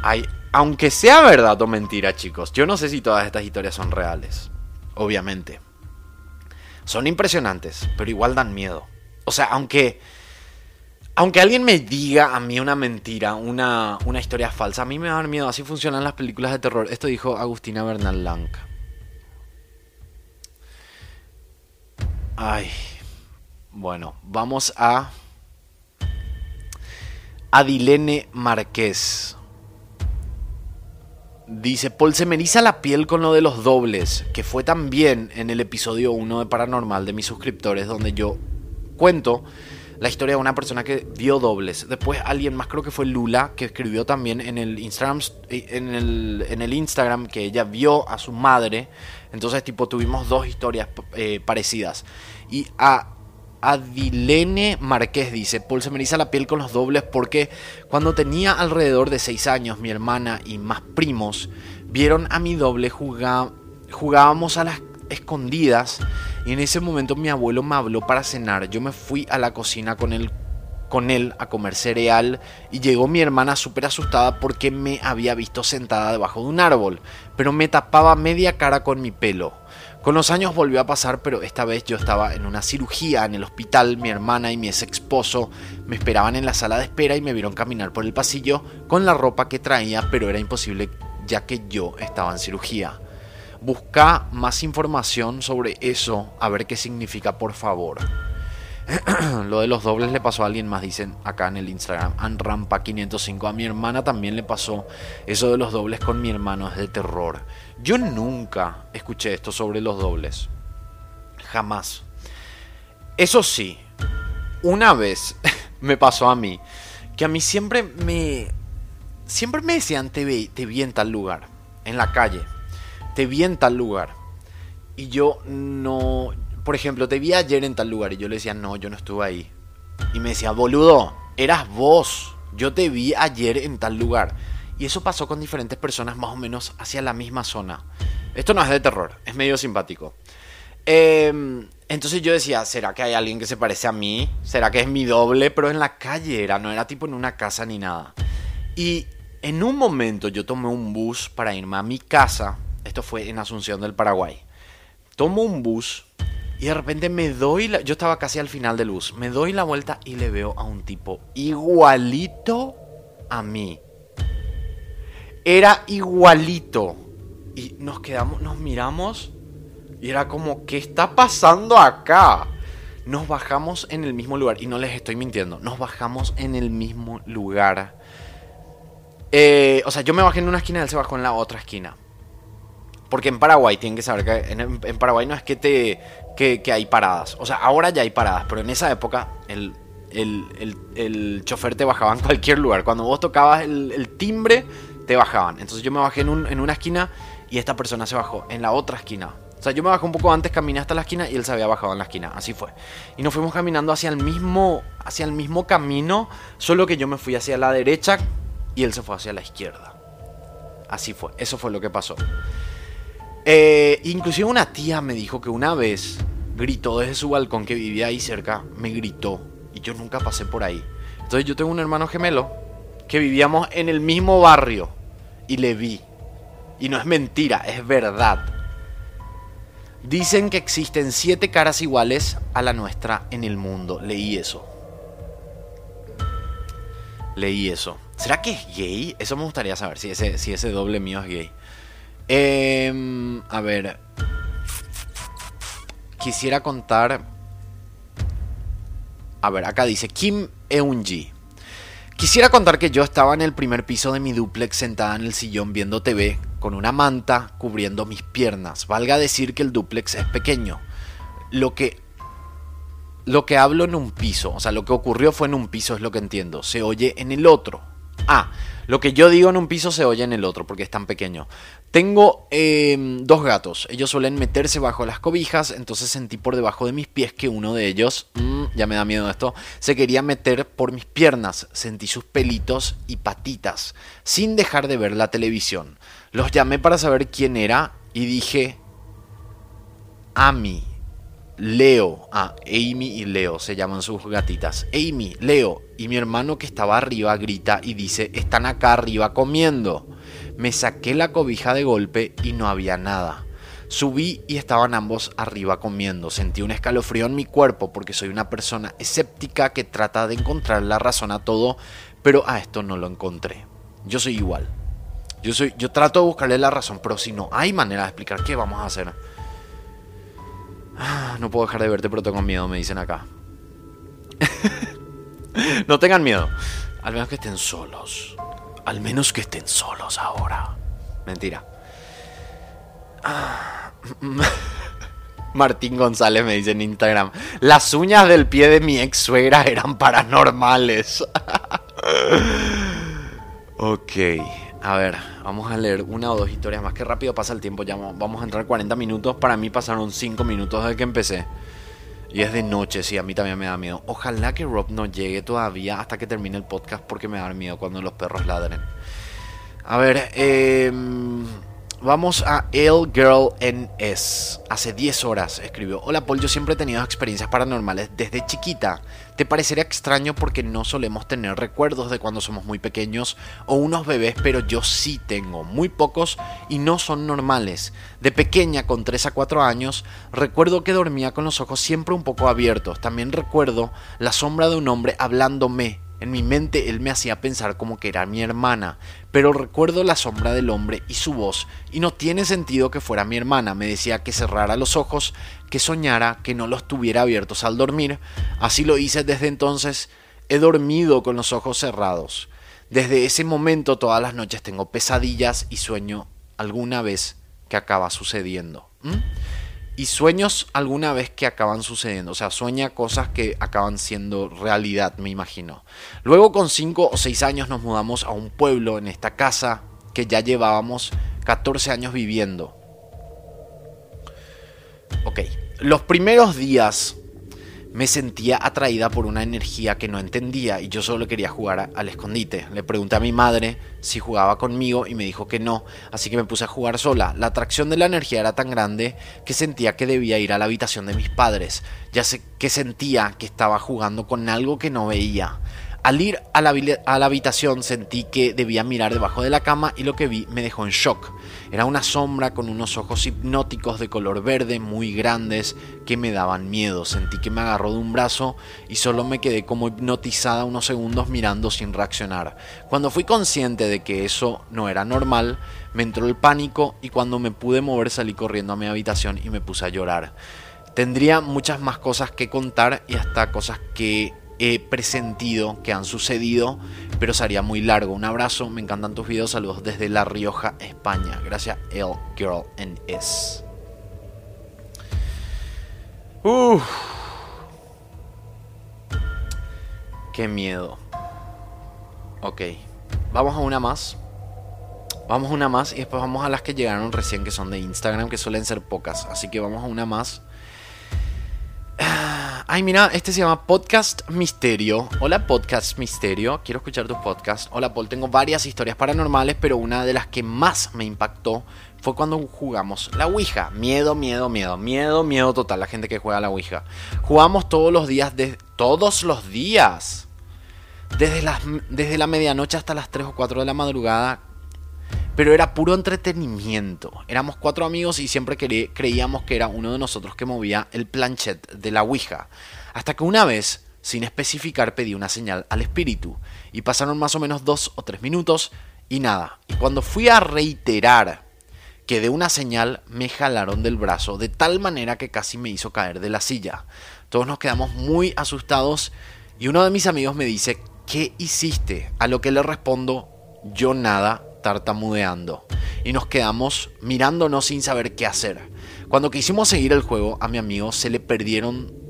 Hay aunque sea verdad o mentira, chicos, yo no sé si todas estas historias son reales. Obviamente. Son impresionantes, pero igual dan miedo. O sea, aunque. Aunque alguien me diga a mí una mentira, una, una historia falsa, a mí me va a dar miedo. Así funcionan las películas de terror. Esto dijo Agustina Bernal Lang. Ay. Bueno, vamos a. Adilene Márquez. Dice, Paul se me la piel con lo de los dobles, que fue también en el episodio 1 de Paranormal de mis suscriptores, donde yo cuento la historia de una persona que dio dobles. Después alguien más, creo que fue Lula, que escribió también en el Instagram, en el, en el Instagram que ella vio a su madre. Entonces, tipo, tuvimos dos historias eh, parecidas. Y a Adilene Márquez dice, Paul se me eriza la piel con los dobles porque cuando tenía alrededor de 6 años mi hermana y más primos vieron a mi doble jugábamos a las escondidas y en ese momento mi abuelo me habló para cenar. Yo me fui a la cocina con él, con él a comer cereal y llegó mi hermana súper asustada porque me había visto sentada debajo de un árbol, pero me tapaba media cara con mi pelo. Con los años volvió a pasar, pero esta vez yo estaba en una cirugía en el hospital, mi hermana y mi ex esposo me esperaban en la sala de espera y me vieron caminar por el pasillo con la ropa que traía, pero era imposible ya que yo estaba en cirugía. Busca más información sobre eso, a ver qué significa, por favor. Lo de los dobles le pasó a alguien más, dicen acá en el Instagram. Anrampa505. A mi hermana también le pasó eso de los dobles con mi hermano. Es de terror. Yo nunca escuché esto sobre los dobles. Jamás. Eso sí, una vez me pasó a mí. Que a mí siempre me. Siempre me decían te vi, te vi en tal lugar. En la calle. Te vi en tal lugar. Y yo no por ejemplo, te vi ayer en tal lugar y yo le decía, no, yo no estuve ahí. Y me decía, boludo, eras vos. Yo te vi ayer en tal lugar. Y eso pasó con diferentes personas más o menos hacia la misma zona. Esto no es de terror, es medio simpático. Em, entonces yo decía, ¿será que hay alguien que se parece a mí? ¿Será que es mi doble? Pero en la calle era, no era tipo en una casa ni nada. Y en un momento yo tomé un bus para irme a mi casa. Esto fue en Asunción del Paraguay. Tomo un bus y de repente me doy la... Yo estaba casi al final de luz. Me doy la vuelta y le veo a un tipo igualito a mí. Era igualito. Y nos quedamos, nos miramos y era como, ¿qué está pasando acá? Nos bajamos en el mismo lugar. Y no les estoy mintiendo. Nos bajamos en el mismo lugar. Eh, o sea, yo me bajé en una esquina él se bajó en la otra esquina. Porque en Paraguay tienen que saber que en, Paraguay no es que te que, hay paradas. O sea, ahora ya hay paradas, pero en esa época el, el, chofer te bajaba en cualquier lugar. Cuando vos tocabas el, timbre, te bajaban. Entonces yo me bajé en, en una esquina y esta persona se bajó en la otra esquina. O sea, yo me bajé un poco antes, caminé hasta la esquina y él se había bajado en la esquina. Así fue. Y nos fuimos caminando hacia el mismo, hacia el mismo camino, solo que yo me fui hacia la derecha y él se fue hacia la izquierda. Así fue. Eso fue lo que pasó. Eh, inclusive una tía me dijo que una vez gritó desde su balcón que vivía ahí cerca, me gritó y yo nunca pasé por ahí. Entonces yo tengo un hermano gemelo que vivíamos en el mismo barrio y le vi. Y no es mentira, es verdad. Dicen que existen siete caras iguales a la nuestra en el mundo. Leí eso. Leí eso. ¿Será que es gay? Eso me gustaría saber, si ese, si ese doble mío es gay. Em, a ver. Quisiera contar. A ver, acá dice Kim Eunji. Quisiera contar que yo estaba en el primer piso de mi duplex sentada en el sillón viendo TV con una manta cubriendo mis piernas. Valga decir que el duplex es pequeño. Lo que lo que hablo en un piso, o sea, lo que ocurrió fue en un piso, es lo que entiendo. Se oye en el otro. Ah, lo que yo digo en un piso se oye en el otro porque es tan pequeño. Tengo em, dos gatos. Ellos suelen meterse bajo las cobijas, entonces sentí por debajo de mis pies que uno de ellos, mm, ya me da miedo esto, se quería meter por mis piernas. Sentí sus pelitos y patitas, sin dejar de ver la televisión. Los llamé para saber quién era y dije, Ami. Leo, ah, Amy y Leo se llaman sus gatitas. Amy, Leo y mi hermano que estaba arriba grita y dice, están acá arriba comiendo. Me saqué la cobija de golpe y no había nada. Subí y estaban ambos arriba comiendo. Sentí un escalofrío en mi cuerpo porque soy una persona escéptica que trata de encontrar la razón a todo, pero a esto no lo encontré. Yo soy igual. Yo, soy, yo trato de buscarle la razón, pero si no hay manera de explicar qué vamos a hacer. Ah, no puedo dejar de verte, pero tengo miedo, me dicen acá. no tengan miedo. Al menos que estén solos. Al menos que estén solos ahora. Mentira. Ah, Martín González me dice en Instagram. Las uñas del pie de mi ex suegra eran paranormales. ok. A ver, vamos a leer una o dos historias más. Que rápido pasa el tiempo. Ya vamos a entrar 40 minutos. Para mí pasaron 5 minutos desde que empecé. Y es de noche, sí, a mí también me da miedo. Ojalá que Rob no llegue todavía hasta que termine el podcast porque me da miedo cuando los perros ladren. A ver, eh Vamos a El Girl NS. Hace 10 horas escribió: Hola Paul, yo siempre he tenido experiencias paranormales desde chiquita. Te parecería extraño porque no solemos tener recuerdos de cuando somos muy pequeños o unos bebés, pero yo sí tengo, muy pocos y no son normales. De pequeña, con 3 a 4 años, recuerdo que dormía con los ojos siempre un poco abiertos. También recuerdo la sombra de un hombre hablándome en mi mente él me hacía pensar como que era mi hermana, pero recuerdo la sombra del hombre y su voz, y no tiene sentido que fuera mi hermana. Me decía que cerrara los ojos, que soñara, que no los tuviera abiertos al dormir. Así lo hice desde entonces. He dormido con los ojos cerrados. Desde ese momento todas las noches tengo pesadillas y sueño alguna vez que acaba sucediendo y sueños alguna vez que acaban sucediendo. O sea, sueña cosas que acaban siendo realidad, me imagino. Luego con 5 o 6 años nos mudamos a un pueblo en esta casa que ya llevábamos 14 años viviendo. Ok, los primeros días me sentía atraída por una energía que no entendía y yo solo quería jugar al escondite. Le pregunté a mi madre si jugaba conmigo y me dijo que no, así que me puse a jugar sola. La atracción de la energía era tan grande que sentía que debía ir a la habitación de mis padres, ya sé que sentía que estaba jugando con algo que no veía. Al ir a la, habitación sentí que debía mirar debajo de la cama y lo que vi me dejó en shock. Era una sombra con unos ojos hipnóticos de color verde muy grandes que me daban miedo. Sentí que me agarró de un brazo y solo me quedé como hipnotizada unos segundos mirando sin reaccionar. Cuando fui consciente de que eso no era normal, me entró el pánico y cuando me pude mover salí corriendo a mi habitación y me puse a llorar. Tendría muchas más cosas que contar y hasta cosas que he presentido que han sucedido, pero sería muy largo. Un abrazo, me encantan tus videos, saludos desde La Rioja, España. Gracias, El Girl and S. Uf. Qué miedo. Ok, vamos a una más. Vamos a una más y después vamos a las que llegaron recién, que son de Instagram, que suelen ser pocas. Así que vamos a una más. Ay, mira, este se llama Podcast Misterio. Hola, Podcast Misterio. Quiero escuchar tu podcast. Hola, Paul. Tengo varias historias paranormales, pero una de las que más me impactó fue cuando jugamos la Ouija. Miedo, miedo, miedo. Miedo, miedo total. La gente que juega la Ouija. Jugamos todos los días. De, todos los días. Desde, desde la medianoche hasta las 3 o 4 de la madrugada pero era puro entretenimiento. Éramos cuatro amigos y siempre creíamos que era uno de nosotros que movía el planchet de la Ouija. Hasta que una vez, sin especificar, pedí una señal al espíritu. Y pasaron más o menos dos o tres minutos y nada. Y cuando fui a reiterar que de una señal, me jalaron del brazo de tal manera que casi me hizo caer de la silla. Todos nos quedamos muy asustados y uno de mis amigos me dice, ¿qué hiciste? A lo que le respondo, yo nada, tartamudeando y nos quedamos mirándonos sin saber qué hacer. Cuando quisimos seguir el juego, a mi amigo se le perdieron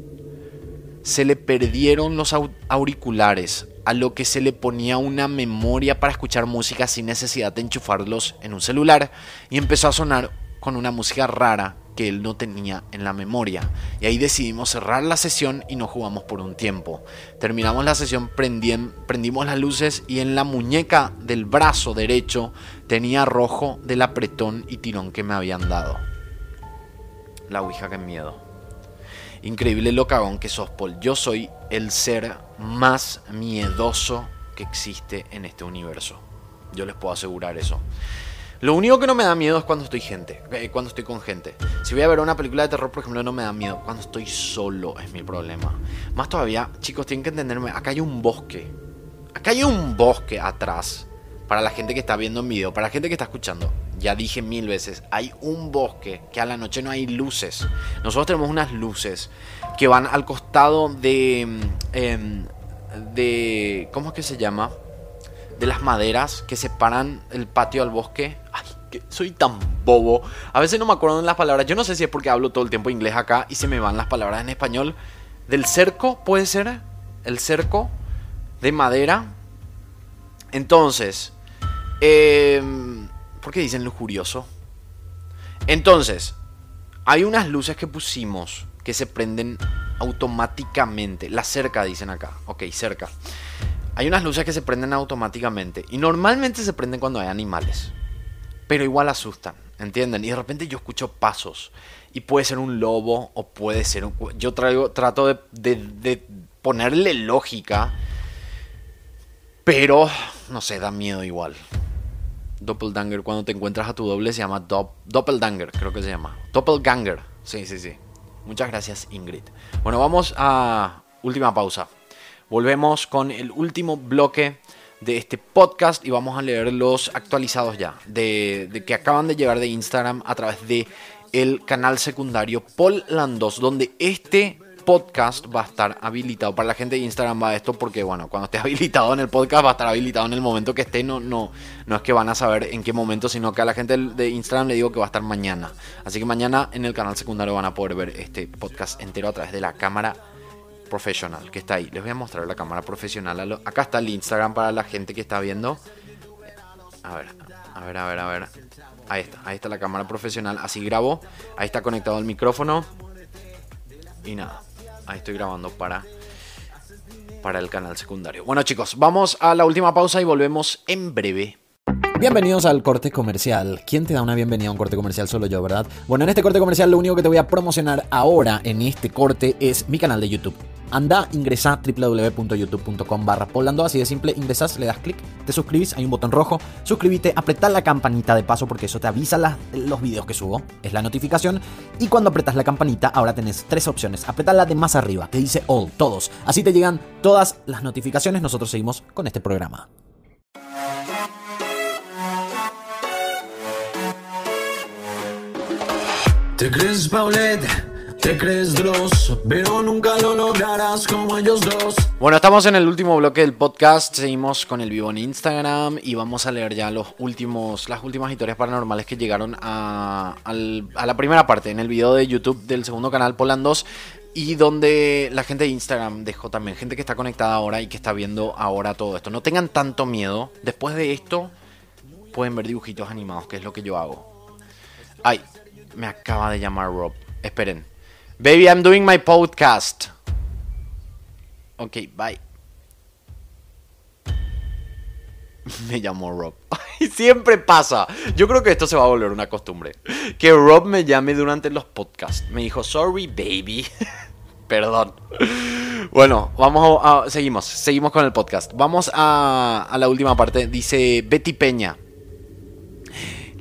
se le perdieron los auriculares, a lo que se le ponía una memoria para escuchar música sin necesidad de enchufarlos en un celular y empezó a sonar con una música rara que él no tenía en la memoria. Y ahí decidimos cerrar la sesión y no jugamos por un tiempo. Terminamos la sesión, prendimos las luces y en la muñeca del brazo derecho tenía rojo del apretón y tirón que me habían dado. La Ouija que miedo. Increíble lo cagón que sos, Paul. Yo soy el ser más miedoso que existe en este universo. Yo les puedo asegurar eso. Lo único que no me da miedo es cuando estoy gente, eh, cuando estoy con gente. Si voy a ver una película de terror, por ejemplo, no me da miedo. Cuando estoy solo es mi problema. Más todavía, chicos, tienen que entenderme, acá hay un bosque. Acá hay un bosque atrás. Para la gente que está viendo en video, para la gente que está escuchando. Ya dije mil veces, hay un bosque que a la noche no hay luces. Nosotros tenemos unas luces que van al costado de... Mm, em, de ¿Cómo es que se llama? De las maderas que separan el patio al bosque. Ay, que soy tan bobo. A veces no me acuerdo de las palabras. Yo no sé si es porque hablo todo el tiempo inglés acá y se me van las palabras en español. Del cerco, puede ser. El cerco de madera. Entonces, eh, ¿por qué dicen lujurioso? Entonces, hay unas luces que pusimos que se prenden automáticamente. La cerca, dicen acá. Ok, cerca. Hay unas luces que se prenden automáticamente y normalmente se prenden cuando hay animales, pero igual asustan, ¿entienden? Y de repente yo escucho pasos y puede ser un lobo o puede ser un... Yo traigo, trato de, ponerle lógica, pero no sé, da miedo igual. Doppelganger, cuando te encuentras a tu doble se llama Doppelganger, creo que se llama. Doppelganger, sí, sí, sí. Muchas gracias Ingrid. Bueno, vamos a última pausa. Volvemos con el último bloque de este podcast y vamos a leer los actualizados ya, de, que acaban de llegar de Instagram a través de el canal secundario Paul Landos, donde este podcast va a estar habilitado. Para la gente de Instagram va esto porque, bueno, cuando esté habilitado en el podcast va a estar habilitado en el momento que esté. No, no, no es que van a saber en qué momento, sino que a la gente de Instagram le digo que va a estar mañana. Así que mañana en el canal secundario van a poder ver este podcast entero a través de la cámara profesional que está ahí. Les voy a mostrar la cámara profesional. Acá está el Instagram para la gente que está viendo. A ver, a ver, a ver, a ver. Ahí está, ahí está la cámara profesional. Así grabo. Ahí está conectado el micrófono. Y nada, ahí estoy grabando para, para el canal secundario. Bueno chicos, vamos a la última pausa y volvemos en breve Bienvenidos al corte comercial. ¿Quién te da una bienvenida a un corte comercial? Solo yo, ¿verdad? Bueno, en este corte comercial lo único que te voy a promocionar ahora en este corte es mi canal de YouTube. Anda, ingresa www.youtube.com barra polando, así de simple, ingresas, le das clic, te suscribís, hay un botón rojo, suscríbete, apretá la campanita de paso porque eso te avisa los videos que subo, es la notificación, y cuando apretas la campanita ahora tenés tres opciones, apretá la de más arriba, que dice all, todos, así te llegan todas las notificaciones, nosotros seguimos con este programa. Te crees Dross, pero nunca lo lograrás como ellos dos. Bueno, estamos en el último bloque del podcast, seguimos con el vivo en Instagram y vamos a leer ya los últimos, las últimas historias paranormales que llegaron a, la primera parte, en el video de YouTube del segundo canal Polan 2 y donde la gente de Instagram dejó también, gente que está conectada ahora y que está viendo ahora todo esto. No tengan tanto miedo, después de esto pueden ver dibujitos animados, que es lo que yo hago. Ay, me acaba de llamar Rob. Esperen. Baby, I'm doing my podcast. Ok, bye. Me llamo Rob. Siempre pasa. Yo creo que esto se va a volver una costumbre. Que Rob me llame durante los podcasts. Me dijo, sorry, baby. Perdón. Bueno, vamos a, seguimos. Seguimos con el podcast. Vamos a, a la última parte. Dice Betty Peña.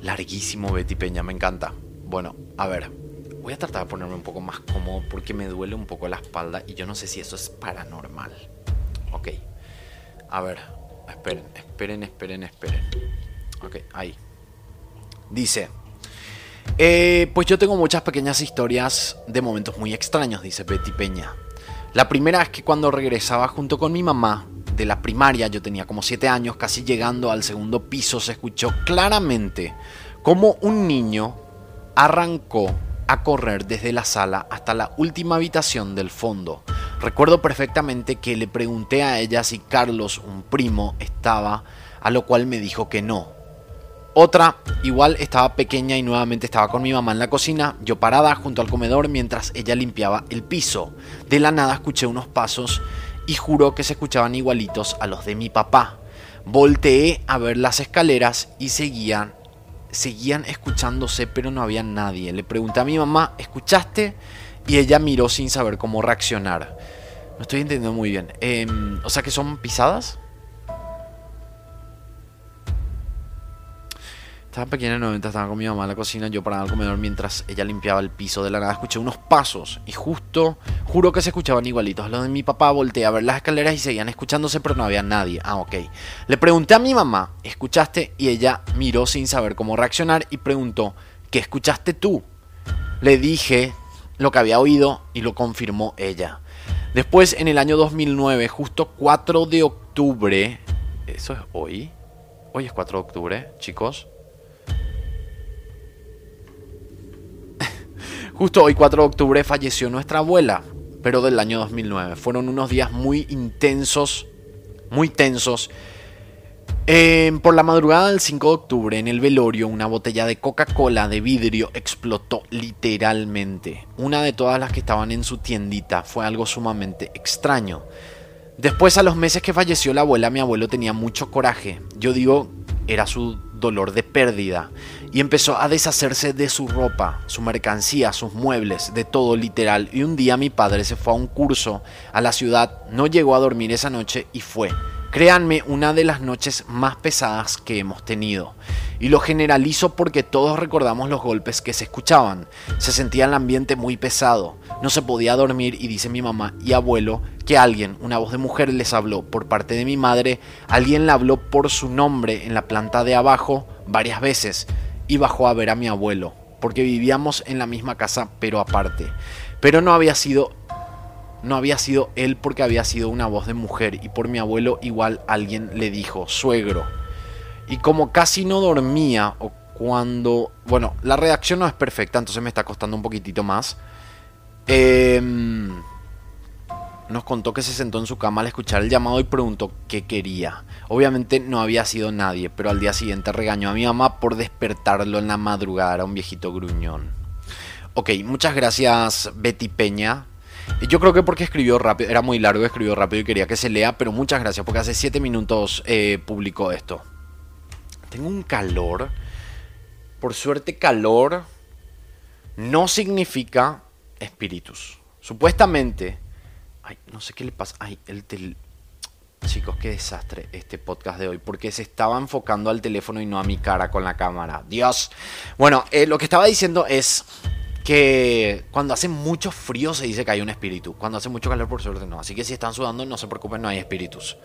Larguísimo Betty Peña, me encanta. Bueno, a ver. Voy a tratar de ponerme un poco más cómodo porque me duele un poco la espalda y yo no sé si eso es paranormal. Ok. A ver, esperen, esperen, esperen, esperen. Ok, ahí. Dice. Eh, pues yo tengo muchas pequeñas historias de momentos muy extraños, dice Betty Peña. La primera es que cuando regresaba junto con mi mamá de la primaria, yo tenía como 7 años, casi llegando al segundo piso, se escuchó claramente como un niño arrancó a correr desde la sala hasta la última habitación del fondo. Recuerdo perfectamente que le pregunté a ella si Carlos, un primo, estaba, a lo cual me dijo que no. Otra, igual estaba pequeña y nuevamente estaba con mi mamá en la cocina, yo parada junto al comedor mientras ella limpiaba el piso. De la nada escuché unos pasos y juró que se escuchaban igualitos a los de mi papá. Volteé a ver las escaleras y seguían seguían escuchándose, pero no había nadie. Le pregunté a mi mamá, ¿escuchaste? Y ella miró sin saber cómo reaccionar. No estoy entendiendo muy bien. Em, o sea que son pisadas. Estaba pequeña en 90, estaba con mi mamá en la cocina, yo paraba al comedor mientras ella limpiaba el piso. De la nada escuché unos pasos y justo, juro que se escuchaban igualitos. Los de mi papá volteé a ver las escaleras y seguían escuchándose, pero no había nadie. Ah, ok. Le pregunté a mi mamá, ¿escuchaste? Y ella miró sin saber cómo reaccionar y preguntó, ¿qué escuchaste tú? Le dije lo que había oído y lo confirmó ella. Después, en el año 2009, justo 4 de octubre, ¿eso es hoy? Hoy es 4 de octubre, chicos. Justo hoy 4 de octubre falleció nuestra abuela, pero del año 2009. Fueron unos días muy intensos, muy tensos. por la madrugada del 5 de octubre, en el velorio, una botella de Coca-Cola de vidrio explotó literalmente. Una de todas las que estaban en su tiendita. Fue algo sumamente extraño. Después, a los meses que falleció la abuela, mi abuelo tenía mucho coraje. Yo digo, era su dolor de pérdida y empezó a deshacerse de su ropa, su mercancía, sus muebles, de todo literal. Y un día mi padre se fue a un curso a la ciudad, no llegó a dormir esa noche y fue. Créanme, una de las noches más pesadas que hemos tenido. Y lo generalizo porque todos recordamos los golpes que se escuchaban. Se sentía el ambiente muy pesado. No se podía dormir y dice mi mamá y abuelo que alguien, una voz de mujer les habló por parte de mi madre. Alguien le habló por su nombre en la planta de abajo varias veces y bajó a ver a mi abuelo, porque vivíamos en la misma casa pero aparte. Pero no había sido no había sido él porque había sido una voz de mujer y por mi abuelo igual alguien le dijo, suegro. Y como casi no dormía o cuando, bueno, la redacción no es perfecta, entonces me está costando un poquitito más. Eh, nos contó que se sentó en su cama al escuchar el llamado y preguntó qué quería. Obviamente no había sido nadie, pero al día siguiente regañó a mi mamá por despertarlo en la madrugada, era un viejito gruñón. Ok, muchas gracias Betty Peña. Yo creo que porque escribió rápido, era muy largo, escribió rápido y quería que se lea, pero muchas gracias porque hace 7 minutos eh, publicó esto. Tengo un calor. Por suerte calor no significa espíritus. Supuestamente Ay, no sé qué le pasa. Ay, el tel... Chicos, qué desastre este podcast de hoy, porque se estaba enfocando al teléfono y no a mi cara con la cámara. Dios. Bueno, eh, lo que estaba diciendo es que cuando hace mucho frío se dice que hay un espíritu. Cuando hace mucho calor, por suerte no. Así que si están sudando, no se preocupen, no hay espíritus.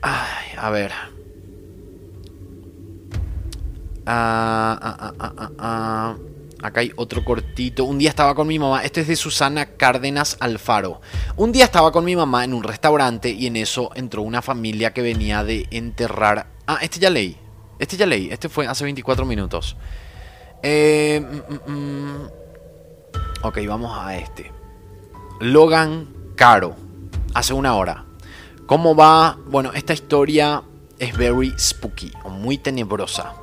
Ay, a ver. Ah, ah, ah, ah, ah. Acá hay otro cortito. Un día estaba con mi mamá. Este es de Susana Cárdenas Alfaro. Un día estaba con mi mamá en un restaurante y en eso entró una familia que venía de enterrar. Ah, este ya leí. Este ya leí. Este fue hace 24 minutos. Eh, mm, mm, mm. Ok, vamos a este. Logan Caro. Hace una hora. ¿Cómo va? Bueno, esta historia es very spooky o muy tenebrosa.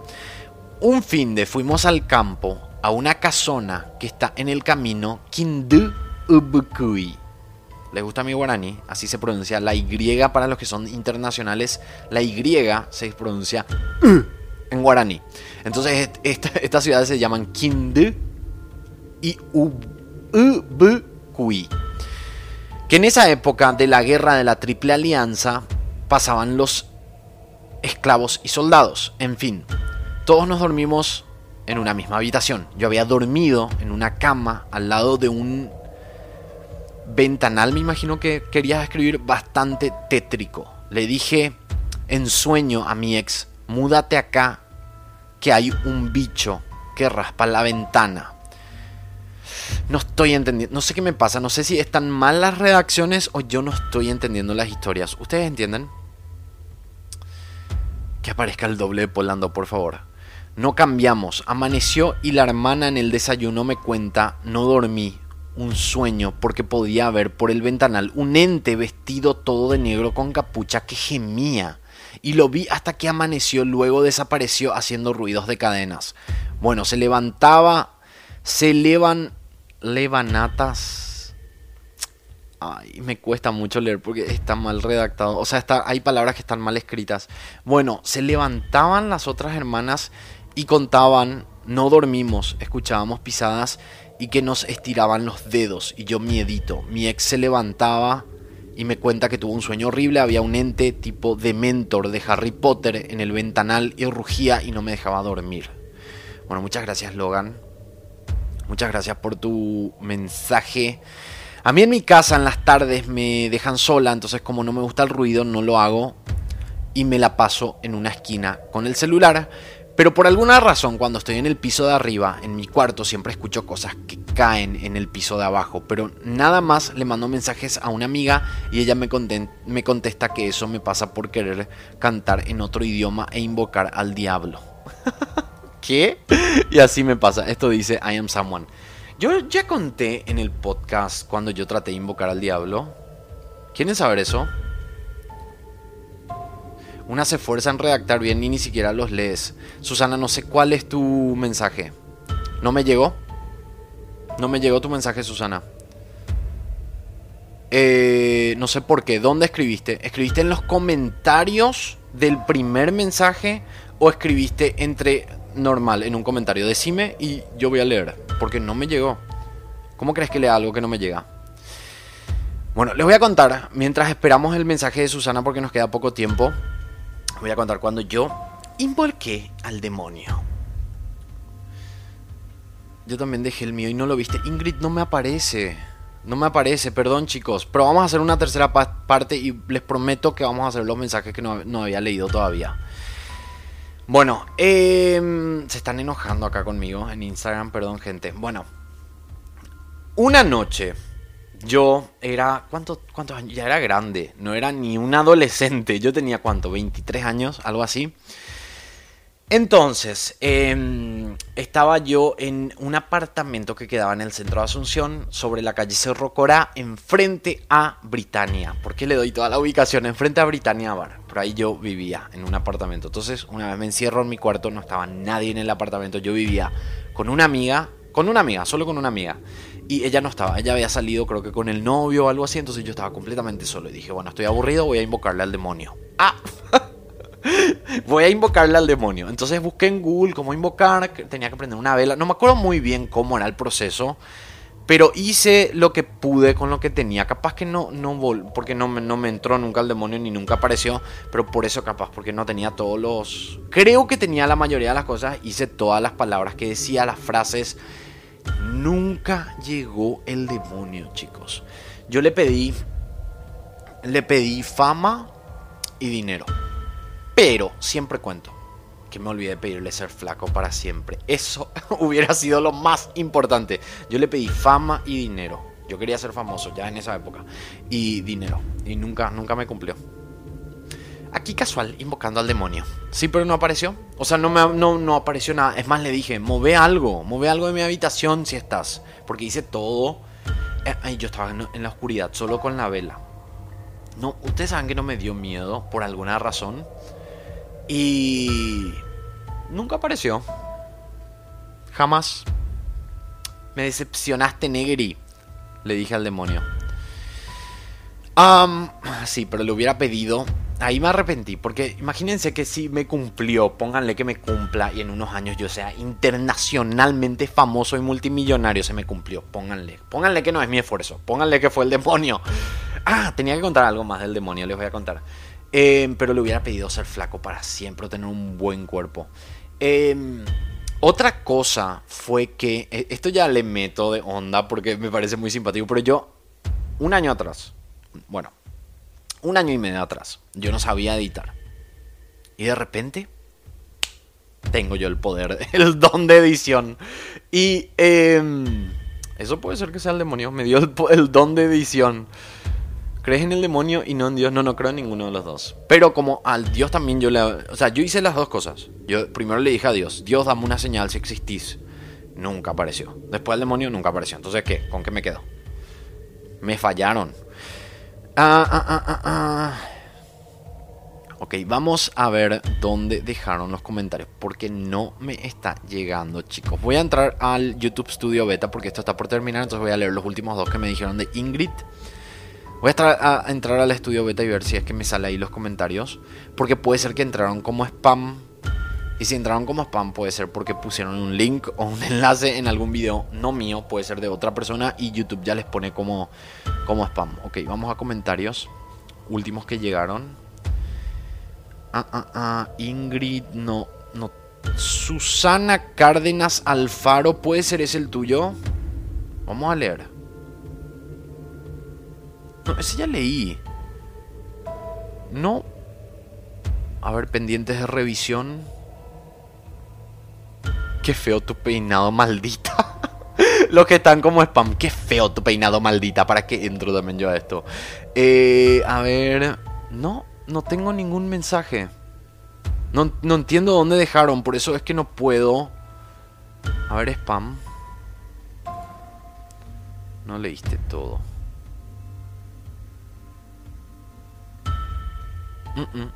Un fin de fuimos al campo a una casona que está en el camino Kindu Ubukui. les gusta mi guaraní, así se pronuncia la Y para los que son internacionales, la Y se pronuncia en guaraní. Entonces estas ciudades se llaman Kindu y Ubukui. Que en esa época de la guerra de la Triple Alianza pasaban los esclavos y soldados. En fin, todos nos dormimos en una misma habitación. Yo había dormido en una cama al lado de un ventanal, me imagino que querías escribir bastante tétrico. Le dije en sueño a mi ex, múdate acá, que hay un bicho que raspa la ventana. No estoy entendiendo, no sé qué me pasa, no sé si están mal las redacciones o yo no estoy entendiendo las historias. ¿Ustedes entienden? Que aparezca el doble de Polando, por favor. No cambiamos. Amaneció y la hermana en el desayuno me cuenta, no dormí, un sueño porque podía ver por el ventanal un ente vestido todo de negro con capucha que gemía. Y lo vi hasta que amaneció, luego desapareció haciendo ruidos de cadenas. Bueno, se levantaba, se levan, levanatas. Ay, me cuesta mucho leer porque está mal redactado. O sea, está, hay palabras que están mal escritas. Bueno, se levantaban las otras hermanas y contaban, no dormimos, escuchábamos pisadas y que nos estiraban los dedos y yo miedito. Mi ex se levantaba y me cuenta que tuvo un sueño horrible, había un ente tipo de mentor de Harry Potter en el ventanal y rugía y no me dejaba dormir. Bueno, muchas gracias Logan. Muchas gracias por tu mensaje. A mí en mi casa en las tardes me dejan sola, entonces como no me gusta el ruido no lo hago y me la paso en una esquina con el celular pero por alguna razón, cuando estoy en el piso de arriba, en mi cuarto, siempre escucho cosas que caen en el piso de abajo. Pero nada más le mando mensajes a una amiga y ella me, me contesta que eso me pasa por querer cantar en otro idioma e invocar al diablo. ¿Qué? Y así me pasa. Esto dice I am someone. Yo ya conté en el podcast cuando yo traté de invocar al diablo. ¿Quieren saber eso? Una se esfuerza en redactar bien y ni siquiera los lees. Susana, no sé cuál es tu mensaje. ¿No me llegó? No me llegó tu mensaje, Susana. Eh, no sé por qué. ¿Dónde escribiste? ¿Escribiste en los comentarios del primer mensaje o escribiste entre normal en un comentario? Decime y yo voy a leer. Porque no me llegó. ¿Cómo crees que lea algo que no me llega? Bueno, les voy a contar, mientras esperamos el mensaje de Susana porque nos queda poco tiempo, voy a contar cuando yo involqué al demonio. Yo también dejé el mío y no lo viste. Ingrid no me aparece. No me aparece, perdón chicos. Pero vamos a hacer una tercera parte y les prometo que vamos a hacer los mensajes que no, había leído todavía. Bueno, em, se están enojando acá conmigo en Instagram, perdón gente. Bueno, una noche yo era, ¿cuántos, ¿cuántos años? Ya era grande, no era ni un adolescente, yo tenía cuánto, 23 años, algo así. Entonces, em, estaba yo en un apartamento que quedaba en el centro de Asunción, sobre la calle Cerro Corá, enfrente a Britannia. ¿Por qué le doy toda la ubicación? Enfrente a Britannia Bar. Por ahí yo vivía en un apartamento. Entonces, una vez me encierro en mi cuarto, no estaba nadie en el apartamento. Yo vivía con una amiga, con una amiga, solo con una amiga. Y ella no estaba, ella había salido creo que con el novio o algo así, entonces yo estaba completamente solo y dije, bueno, estoy aburrido, voy a invocarle al demonio. Ah, voy a invocarle al demonio. Entonces busqué en Google cómo invocar, tenía que prender una vela, no me acuerdo muy bien cómo era el proceso, pero hice lo que pude con lo que tenía. Capaz que no, no porque no, no me entró nunca el demonio ni nunca apareció, pero por eso capaz, porque no tenía todos los... Creo que tenía la mayoría de las cosas, hice todas las palabras que decía, las frases Nunca llegó el demonio, chicos. Yo le pedí, le pedí fama y dinero. Pero siempre cuento que me olvidé de pedirle ser flaco para siempre. Eso hubiera sido lo más importante. Yo le pedí fama y dinero. Yo quería ser famoso ya en esa época. Y dinero. Y nunca, nunca me cumplió. Aquí casual, invocando al demonio. Sí, pero no apareció. O sea, no, me, no, apareció nada. Es más, le dije, move algo, move algo de mi habitación si estás. Porque hice todo. Eh, yo estaba en, la oscuridad, solo con la vela. No, ustedes saben que no me dio miedo por alguna razón. Y... Nunca apareció. Jamás. Me decepcionaste, Negri. Le dije al demonio. Am, sí, pero le hubiera pedido. Ahí me arrepentí, porque imagínense que si me cumplió, pónganle que me cumpla y en unos años yo sea internacionalmente famoso y multimillonario, se me cumplió. Pónganle, pónganle que no es mi esfuerzo, pónganle que fue el demonio. Ah, tenía que contar algo más del demonio, les voy a contar. Eh, pero le hubiera pedido ser flaco para siempre, tener un buen cuerpo. Eh, otra cosa fue que, eh, esto ya le meto de onda porque me parece muy simpático, pero yo, un año atrás, bueno, un año y medio atrás, yo no sabía editar. Y de repente, tengo yo el poder, el don de edición. Y eh, eso puede ser que sea el demonio, me dio el, el don de edición. ¿Crees en el demonio y no en Dios? No, no creo en ninguno de los dos. Pero como al Dios también yo le... O sea, yo hice las dos cosas. Yo primero le dije a Dios, Dios dame una señal si existís. Nunca apareció. Después el demonio nunca apareció. Entonces, ¿qué? ¿Con qué me quedo? Me fallaron. Ah, ah, ah, ah, ah. Ok, vamos a ver dónde dejaron los comentarios. Porque no me está llegando, chicos. Voy a entrar al YouTube Studio Beta porque esto está por terminar. Entonces voy a leer los últimos dos que me dijeron de Ingrid. Voy a, entrar al estudio beta y ver si es que me sale ahí los comentarios. Porque puede ser que entraron como spam. Y si entraron como spam puede ser porque pusieron un link o un enlace en algún video no mío. Puede ser de otra persona y YouTube ya les pone como, como spam. Ok, vamos a comentarios. Últimos que llegaron. Ah, ah, ah. Ingrid, no, no. Susana Cárdenas Alfaro, ¿puede ser ese el tuyo? Vamos a leer. No, ese ya leí. No. A ver, pendientes de revisión. Qué feo tu peinado, maldita. Los que están como spam. Qué feo tu peinado, maldita. ¿Para qué entro también yo a esto? Eh, a ver. No, no tengo ningún mensaje. No, no entiendo dónde dejaron. Por eso es que no puedo. A ver, spam. No leíste todo. Mm, mm.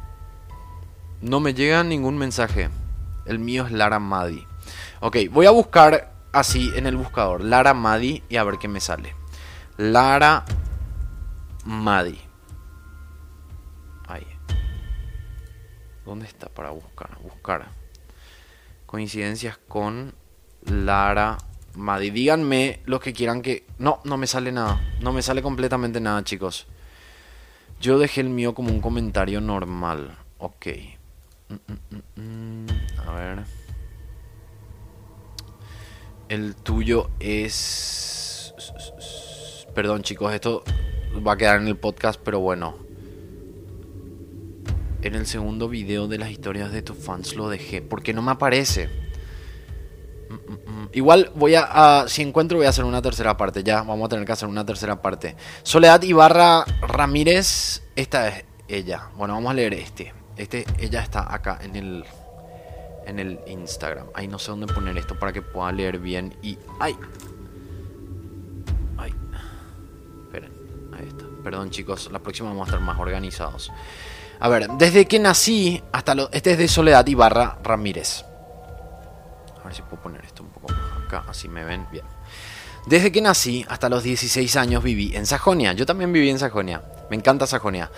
No me llega ningún mensaje. El mío es Lara Madi. Ok, voy a buscar así en el buscador. Lara Madi y a ver qué me sale. Lara Madi. Ahí. ¿Dónde está para buscar? Buscar. Coincidencias con Lara Madi. Díganme los que quieran que... No, no me sale nada. No me sale completamente nada, chicos. Yo dejé el mío como un comentario normal. Ok. Mm, mm, mm, a ver. El tuyo es... Perdón chicos, esto va a quedar en el podcast, pero bueno. En el segundo video de las historias de tus fans lo dejé. Porque no me aparece. Igual voy a, si encuentro voy a hacer una tercera parte, ya vamos a tener que hacer una tercera parte. Soledad Ibarra Ramírez, esta es ella. Bueno, vamos a leer este. Este, ella está acá en el en el Instagram. Ahí no sé dónde poner esto para que pueda leer bien y ay. Ay. Esperen, ahí está. Perdón, chicos, la próxima vamos a estar más organizados. A ver, desde que nací hasta lo este es de Soledad Ibarra Ramírez. A ver si puedo poner esto un poco más acá, así me ven bien. Desde que nací hasta los 16 años viví en Sajonia. Yo también viví en Sajonia. Me encanta Sajonia.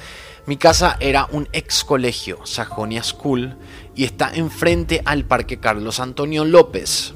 Mi casa era un ex colegio, Sajonia School, y está enfrente al Parque Carlos Antonio López,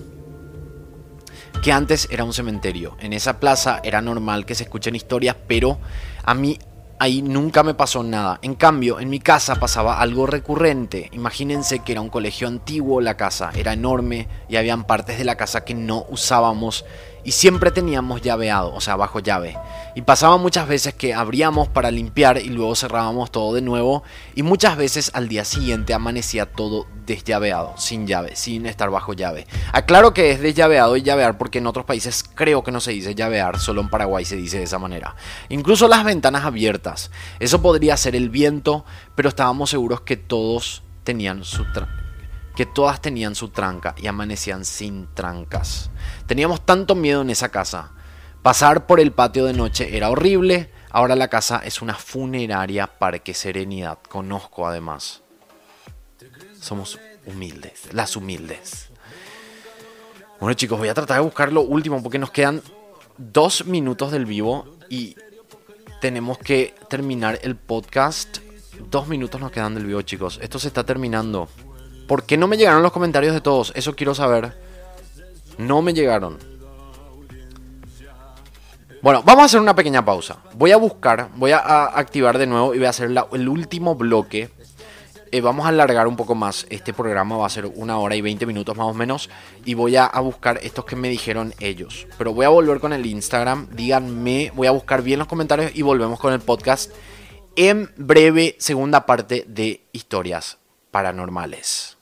que antes era un cementerio. En esa plaza era normal que se escuchen historias, pero a mí ahí nunca me pasó nada. En cambio, en mi casa pasaba algo recurrente. Imagínense que era un colegio antiguo la casa, era enorme y habían partes de la casa que no usábamos y siempre teníamos llaveado, o sea, bajo llave. Y pasaba muchas veces que abríamos para limpiar y luego cerrábamos todo de nuevo y muchas veces al día siguiente amanecía todo desllaveado, sin llave, sin estar bajo llave. Aclaro que es desllaveado y llavear porque en otros países creo que no se dice llavear, solo en Paraguay se dice de esa manera. Incluso las ventanas abiertas. Eso podría ser el viento, pero estábamos seguros que todos tenían su que todas tenían su tranca y amanecían sin trancas. Teníamos tanto miedo en esa casa. Pasar por el patio de noche era horrible. Ahora la casa es una funeraria Parque Serenidad. Conozco además. Somos humildes, las humildes. Bueno chicos, voy a tratar de buscar lo último porque nos quedan dos minutos del vivo y tenemos que terminar el podcast. Dos minutos nos quedan del video, chicos. Esto se está terminando. ¿Por qué no me llegaron los comentarios de todos? Eso quiero saber. No me llegaron. Bueno, vamos a hacer una pequeña pausa. Voy a buscar, voy a activar de nuevo y voy a hacer el último bloque eh, vamos a alargar un poco más. Este programa va a ser una hora y 20 minutos más o menos. Y voy a, buscar estos que me dijeron ellos. Pero voy a volver con el Instagram. Díganme, voy a buscar bien los comentarios y volvemos con el podcast. En breve, segunda parte de historias paranormales.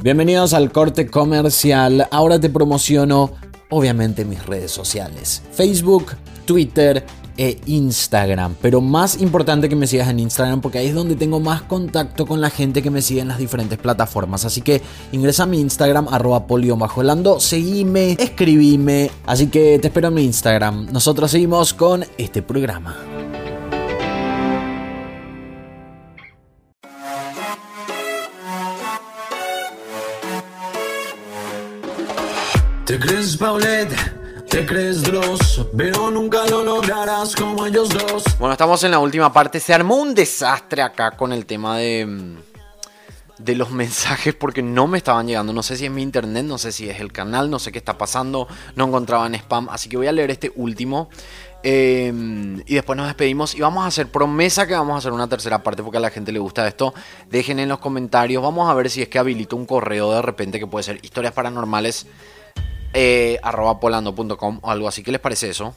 Bienvenidos al corte comercial. Ahora te promociono, obviamente, mis redes sociales: Facebook, Twitter, e Instagram. Pero más importante que me sigas en Instagram porque ahí es donde tengo más contacto con la gente que me sigue en las diferentes plataformas. Así que ingresa a mi Instagram, arroba polio seguime, escribime. Así que te espero en mi Instagram. Nosotros seguimos con este programa. ¿Te crees, Paulette? Te crees Dross, pero nunca lo lograrás como ellos dos. Bueno, estamos en la última parte. Se armó un desastre acá con el tema de, mm, de los mensajes porque no me estaban llegando. No sé si es mi internet, no sé si es el canal, no sé qué está pasando. No encontraba en spam, así que voy a leer este último. Em, y después nos despedimos y vamos a hacer promesa que vamos a hacer una tercera parte porque a la gente le gusta esto. Dejen en los comentarios. Vamos a ver si es que habilito un correo de repente que puede ser historias paranormales eh, arroba polando.com o algo así. ¿Qué les parece eso?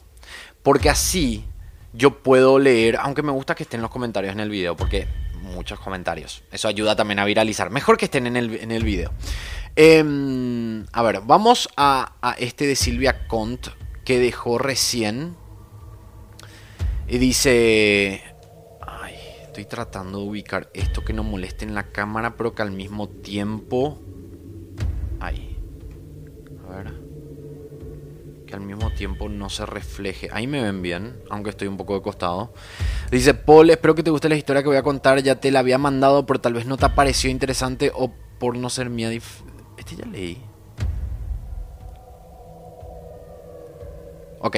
Porque así yo puedo leer, aunque me gusta que estén los comentarios en el video, porque muchos comentarios. Eso ayuda también a viralizar. Mejor que estén en el, en el video. Em, a ver, vamos a, este de Silvia Cont que dejó recién. Y dice... Ay, estoy tratando de ubicar esto que no moleste en la cámara, pero que al mismo tiempo... Ahí. A ver al mismo tiempo no se refleje. Ahí me ven bien, aunque estoy un poco de costado. Dice, Paul, espero que te guste la historia que voy a contar. Ya te la había mandado, pero tal vez no te pareció interesante o por no ser mía. Este ya leí. Ok.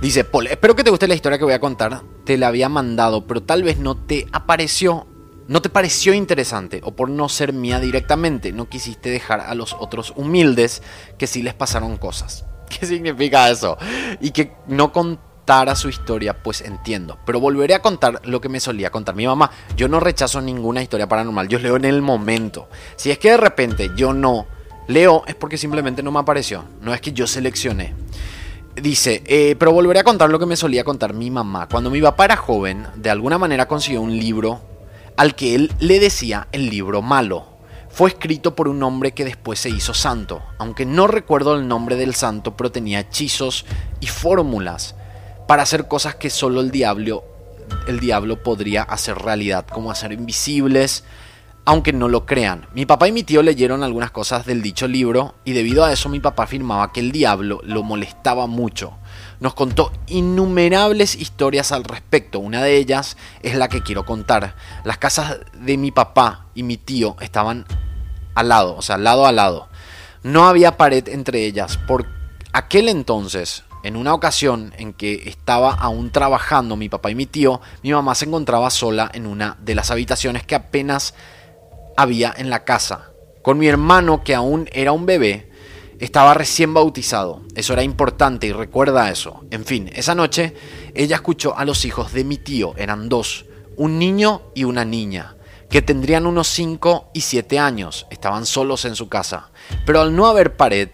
Dice, Paul, espero que te guste la historia que voy a contar. Te la había mandado, pero tal vez no te apareció. No te pareció interesante o por no ser mía directamente. No quisiste dejar a los otros humildes que sí les pasaron cosas. ¿Qué significa eso? Y que no contara su historia, pues entiendo. Pero volveré a contar lo que me solía contar mi mamá. Yo no rechazo ninguna historia paranormal, yo leo en el momento. Si es que de repente yo no leo, es porque simplemente no me apareció. No es que yo seleccioné. Dice, eh, pero volveré a contar lo que me solía contar mi mamá. Cuando mi papá era joven, de alguna manera consiguió un libro al que él le decía el libro malo fue escrito por un hombre que después se hizo santo, aunque no recuerdo el nombre del santo, pero tenía hechizos y fórmulas para hacer cosas que solo el diablo, el diablo podría hacer realidad, como hacer invisibles, aunque no lo crean. Mi papá y mi tío leyeron algunas cosas del dicho libro y debido a eso mi papá afirmaba que el diablo lo molestaba mucho. Nos contó innumerables historias al respecto. Una de ellas es la que quiero contar. Las casas de mi papá y mi tío estaban al lado, o sea, lado a lado. No había pared entre ellas. Por aquel entonces, en una ocasión en que estaba aún trabajando mi papá y mi tío, mi mamá se encontraba sola en una de las habitaciones que apenas había en la casa. Con mi hermano, que aún era un bebé, estaba recién bautizado. Eso era importante y recuerda eso. En fin, esa noche ella escuchó a los hijos de mi tío, eran dos, un niño y una niña que tendrían unos 5 y 7 años. Estaban solos en su casa. Pero al no haber pared,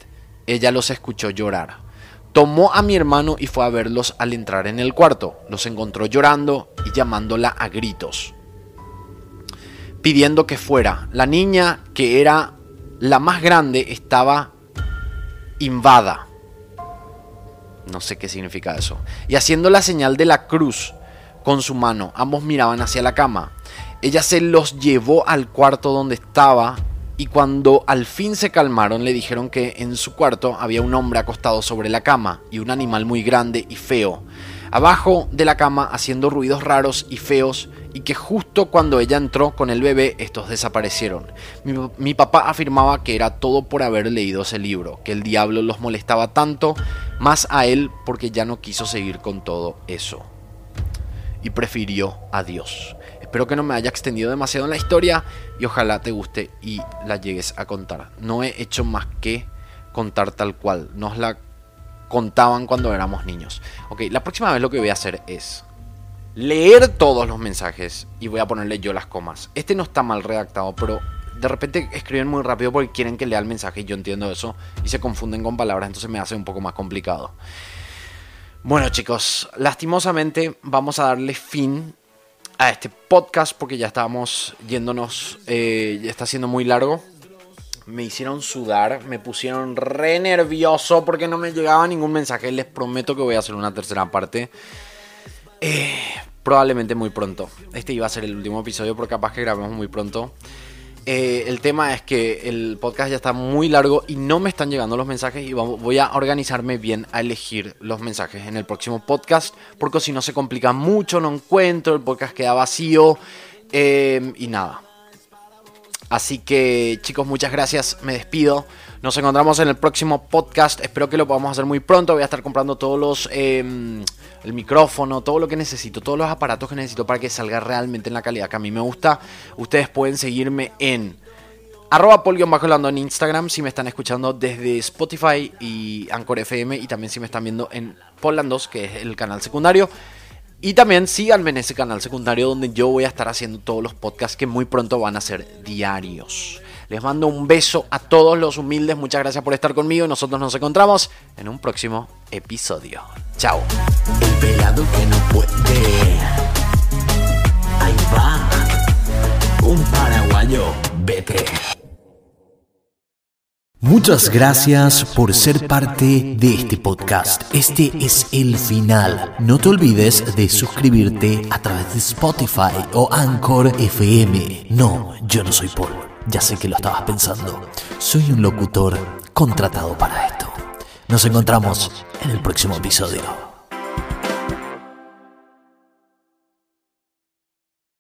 ella los escuchó llorar. Tomó a mi hermano y fue a verlos al entrar en el cuarto. Los encontró llorando y llamándola a gritos, pidiendo que fuera. La niña, que era la más grande, estaba invada. No sé qué significa eso. Y haciendo la señal de la cruz con su mano, ambos miraban hacia la cama. Ella se los llevó al cuarto donde estaba y cuando al fin se calmaron le dijeron que en su cuarto había un hombre acostado sobre la cama y un animal muy grande y feo, abajo de la cama haciendo ruidos raros y feos y que justo cuando ella entró con el bebé estos desaparecieron. Mi, papá afirmaba que era todo por haber leído ese libro, que el diablo los molestaba tanto más a él porque ya no quiso seguir con todo eso. Y prefirió a Dios. Espero que no me haya extendido demasiado en la historia y ojalá te guste y la llegues a contar. No he hecho más que contar tal cual. Nos la contaban cuando éramos niños. Ok, la próxima vez lo que voy a hacer es leer todos los mensajes y voy a ponerle yo las comas. Este no está mal redactado, pero de repente escriben muy rápido porque quieren que lea el mensaje y yo entiendo eso y se confunden con palabras, entonces me hace un poco más complicado. Bueno chicos, lastimosamente vamos a darle fin a este podcast porque ya estábamos yéndonos, eh, ya está siendo muy largo. Me hicieron sudar, me pusieron re nervioso porque no me llegaba ningún mensaje. Les prometo que voy a hacer una tercera parte. Eh, probablemente muy pronto. Este iba a ser el último episodio, porque capaz que grabemos muy pronto. Eh, el tema es que el podcast ya está muy largo y no me están llegando los mensajes y voy a organizarme bien a elegir los mensajes en el próximo podcast porque si no se complica mucho, no encuentro, el podcast queda vacío eh, y nada. Así que chicos, muchas gracias, me despido. Nos encontramos en el próximo podcast, espero que lo podamos hacer muy pronto, voy a estar comprando todos los... Em, el micrófono, todo lo que necesito, todos los aparatos que necesito para que salga realmente en la calidad que a mí me gusta. Ustedes pueden seguirme en arroba bajo en Instagram si me están escuchando desde Spotify y Anchor FM y también si me están viendo en Polandos, que es el canal secundario. Y también síganme en ese canal secundario donde yo voy a estar haciendo todos los podcasts que muy pronto van a ser diarios. Les mando un beso a todos los humildes, muchas gracias por estar conmigo y nosotros nos encontramos en un próximo episodio. Chao. El pelado que no puede. Ahí va. Un paraguayo, vete. Muchas gracias por ser parte de este podcast. Este es el final. No te olvides de suscribirte a través de Spotify o Anchor FM. No, yo no soy Paul. Ya sé que lo estabas pensando. Soy un locutor contratado para esto. Nos encontramos en el próximo episodio.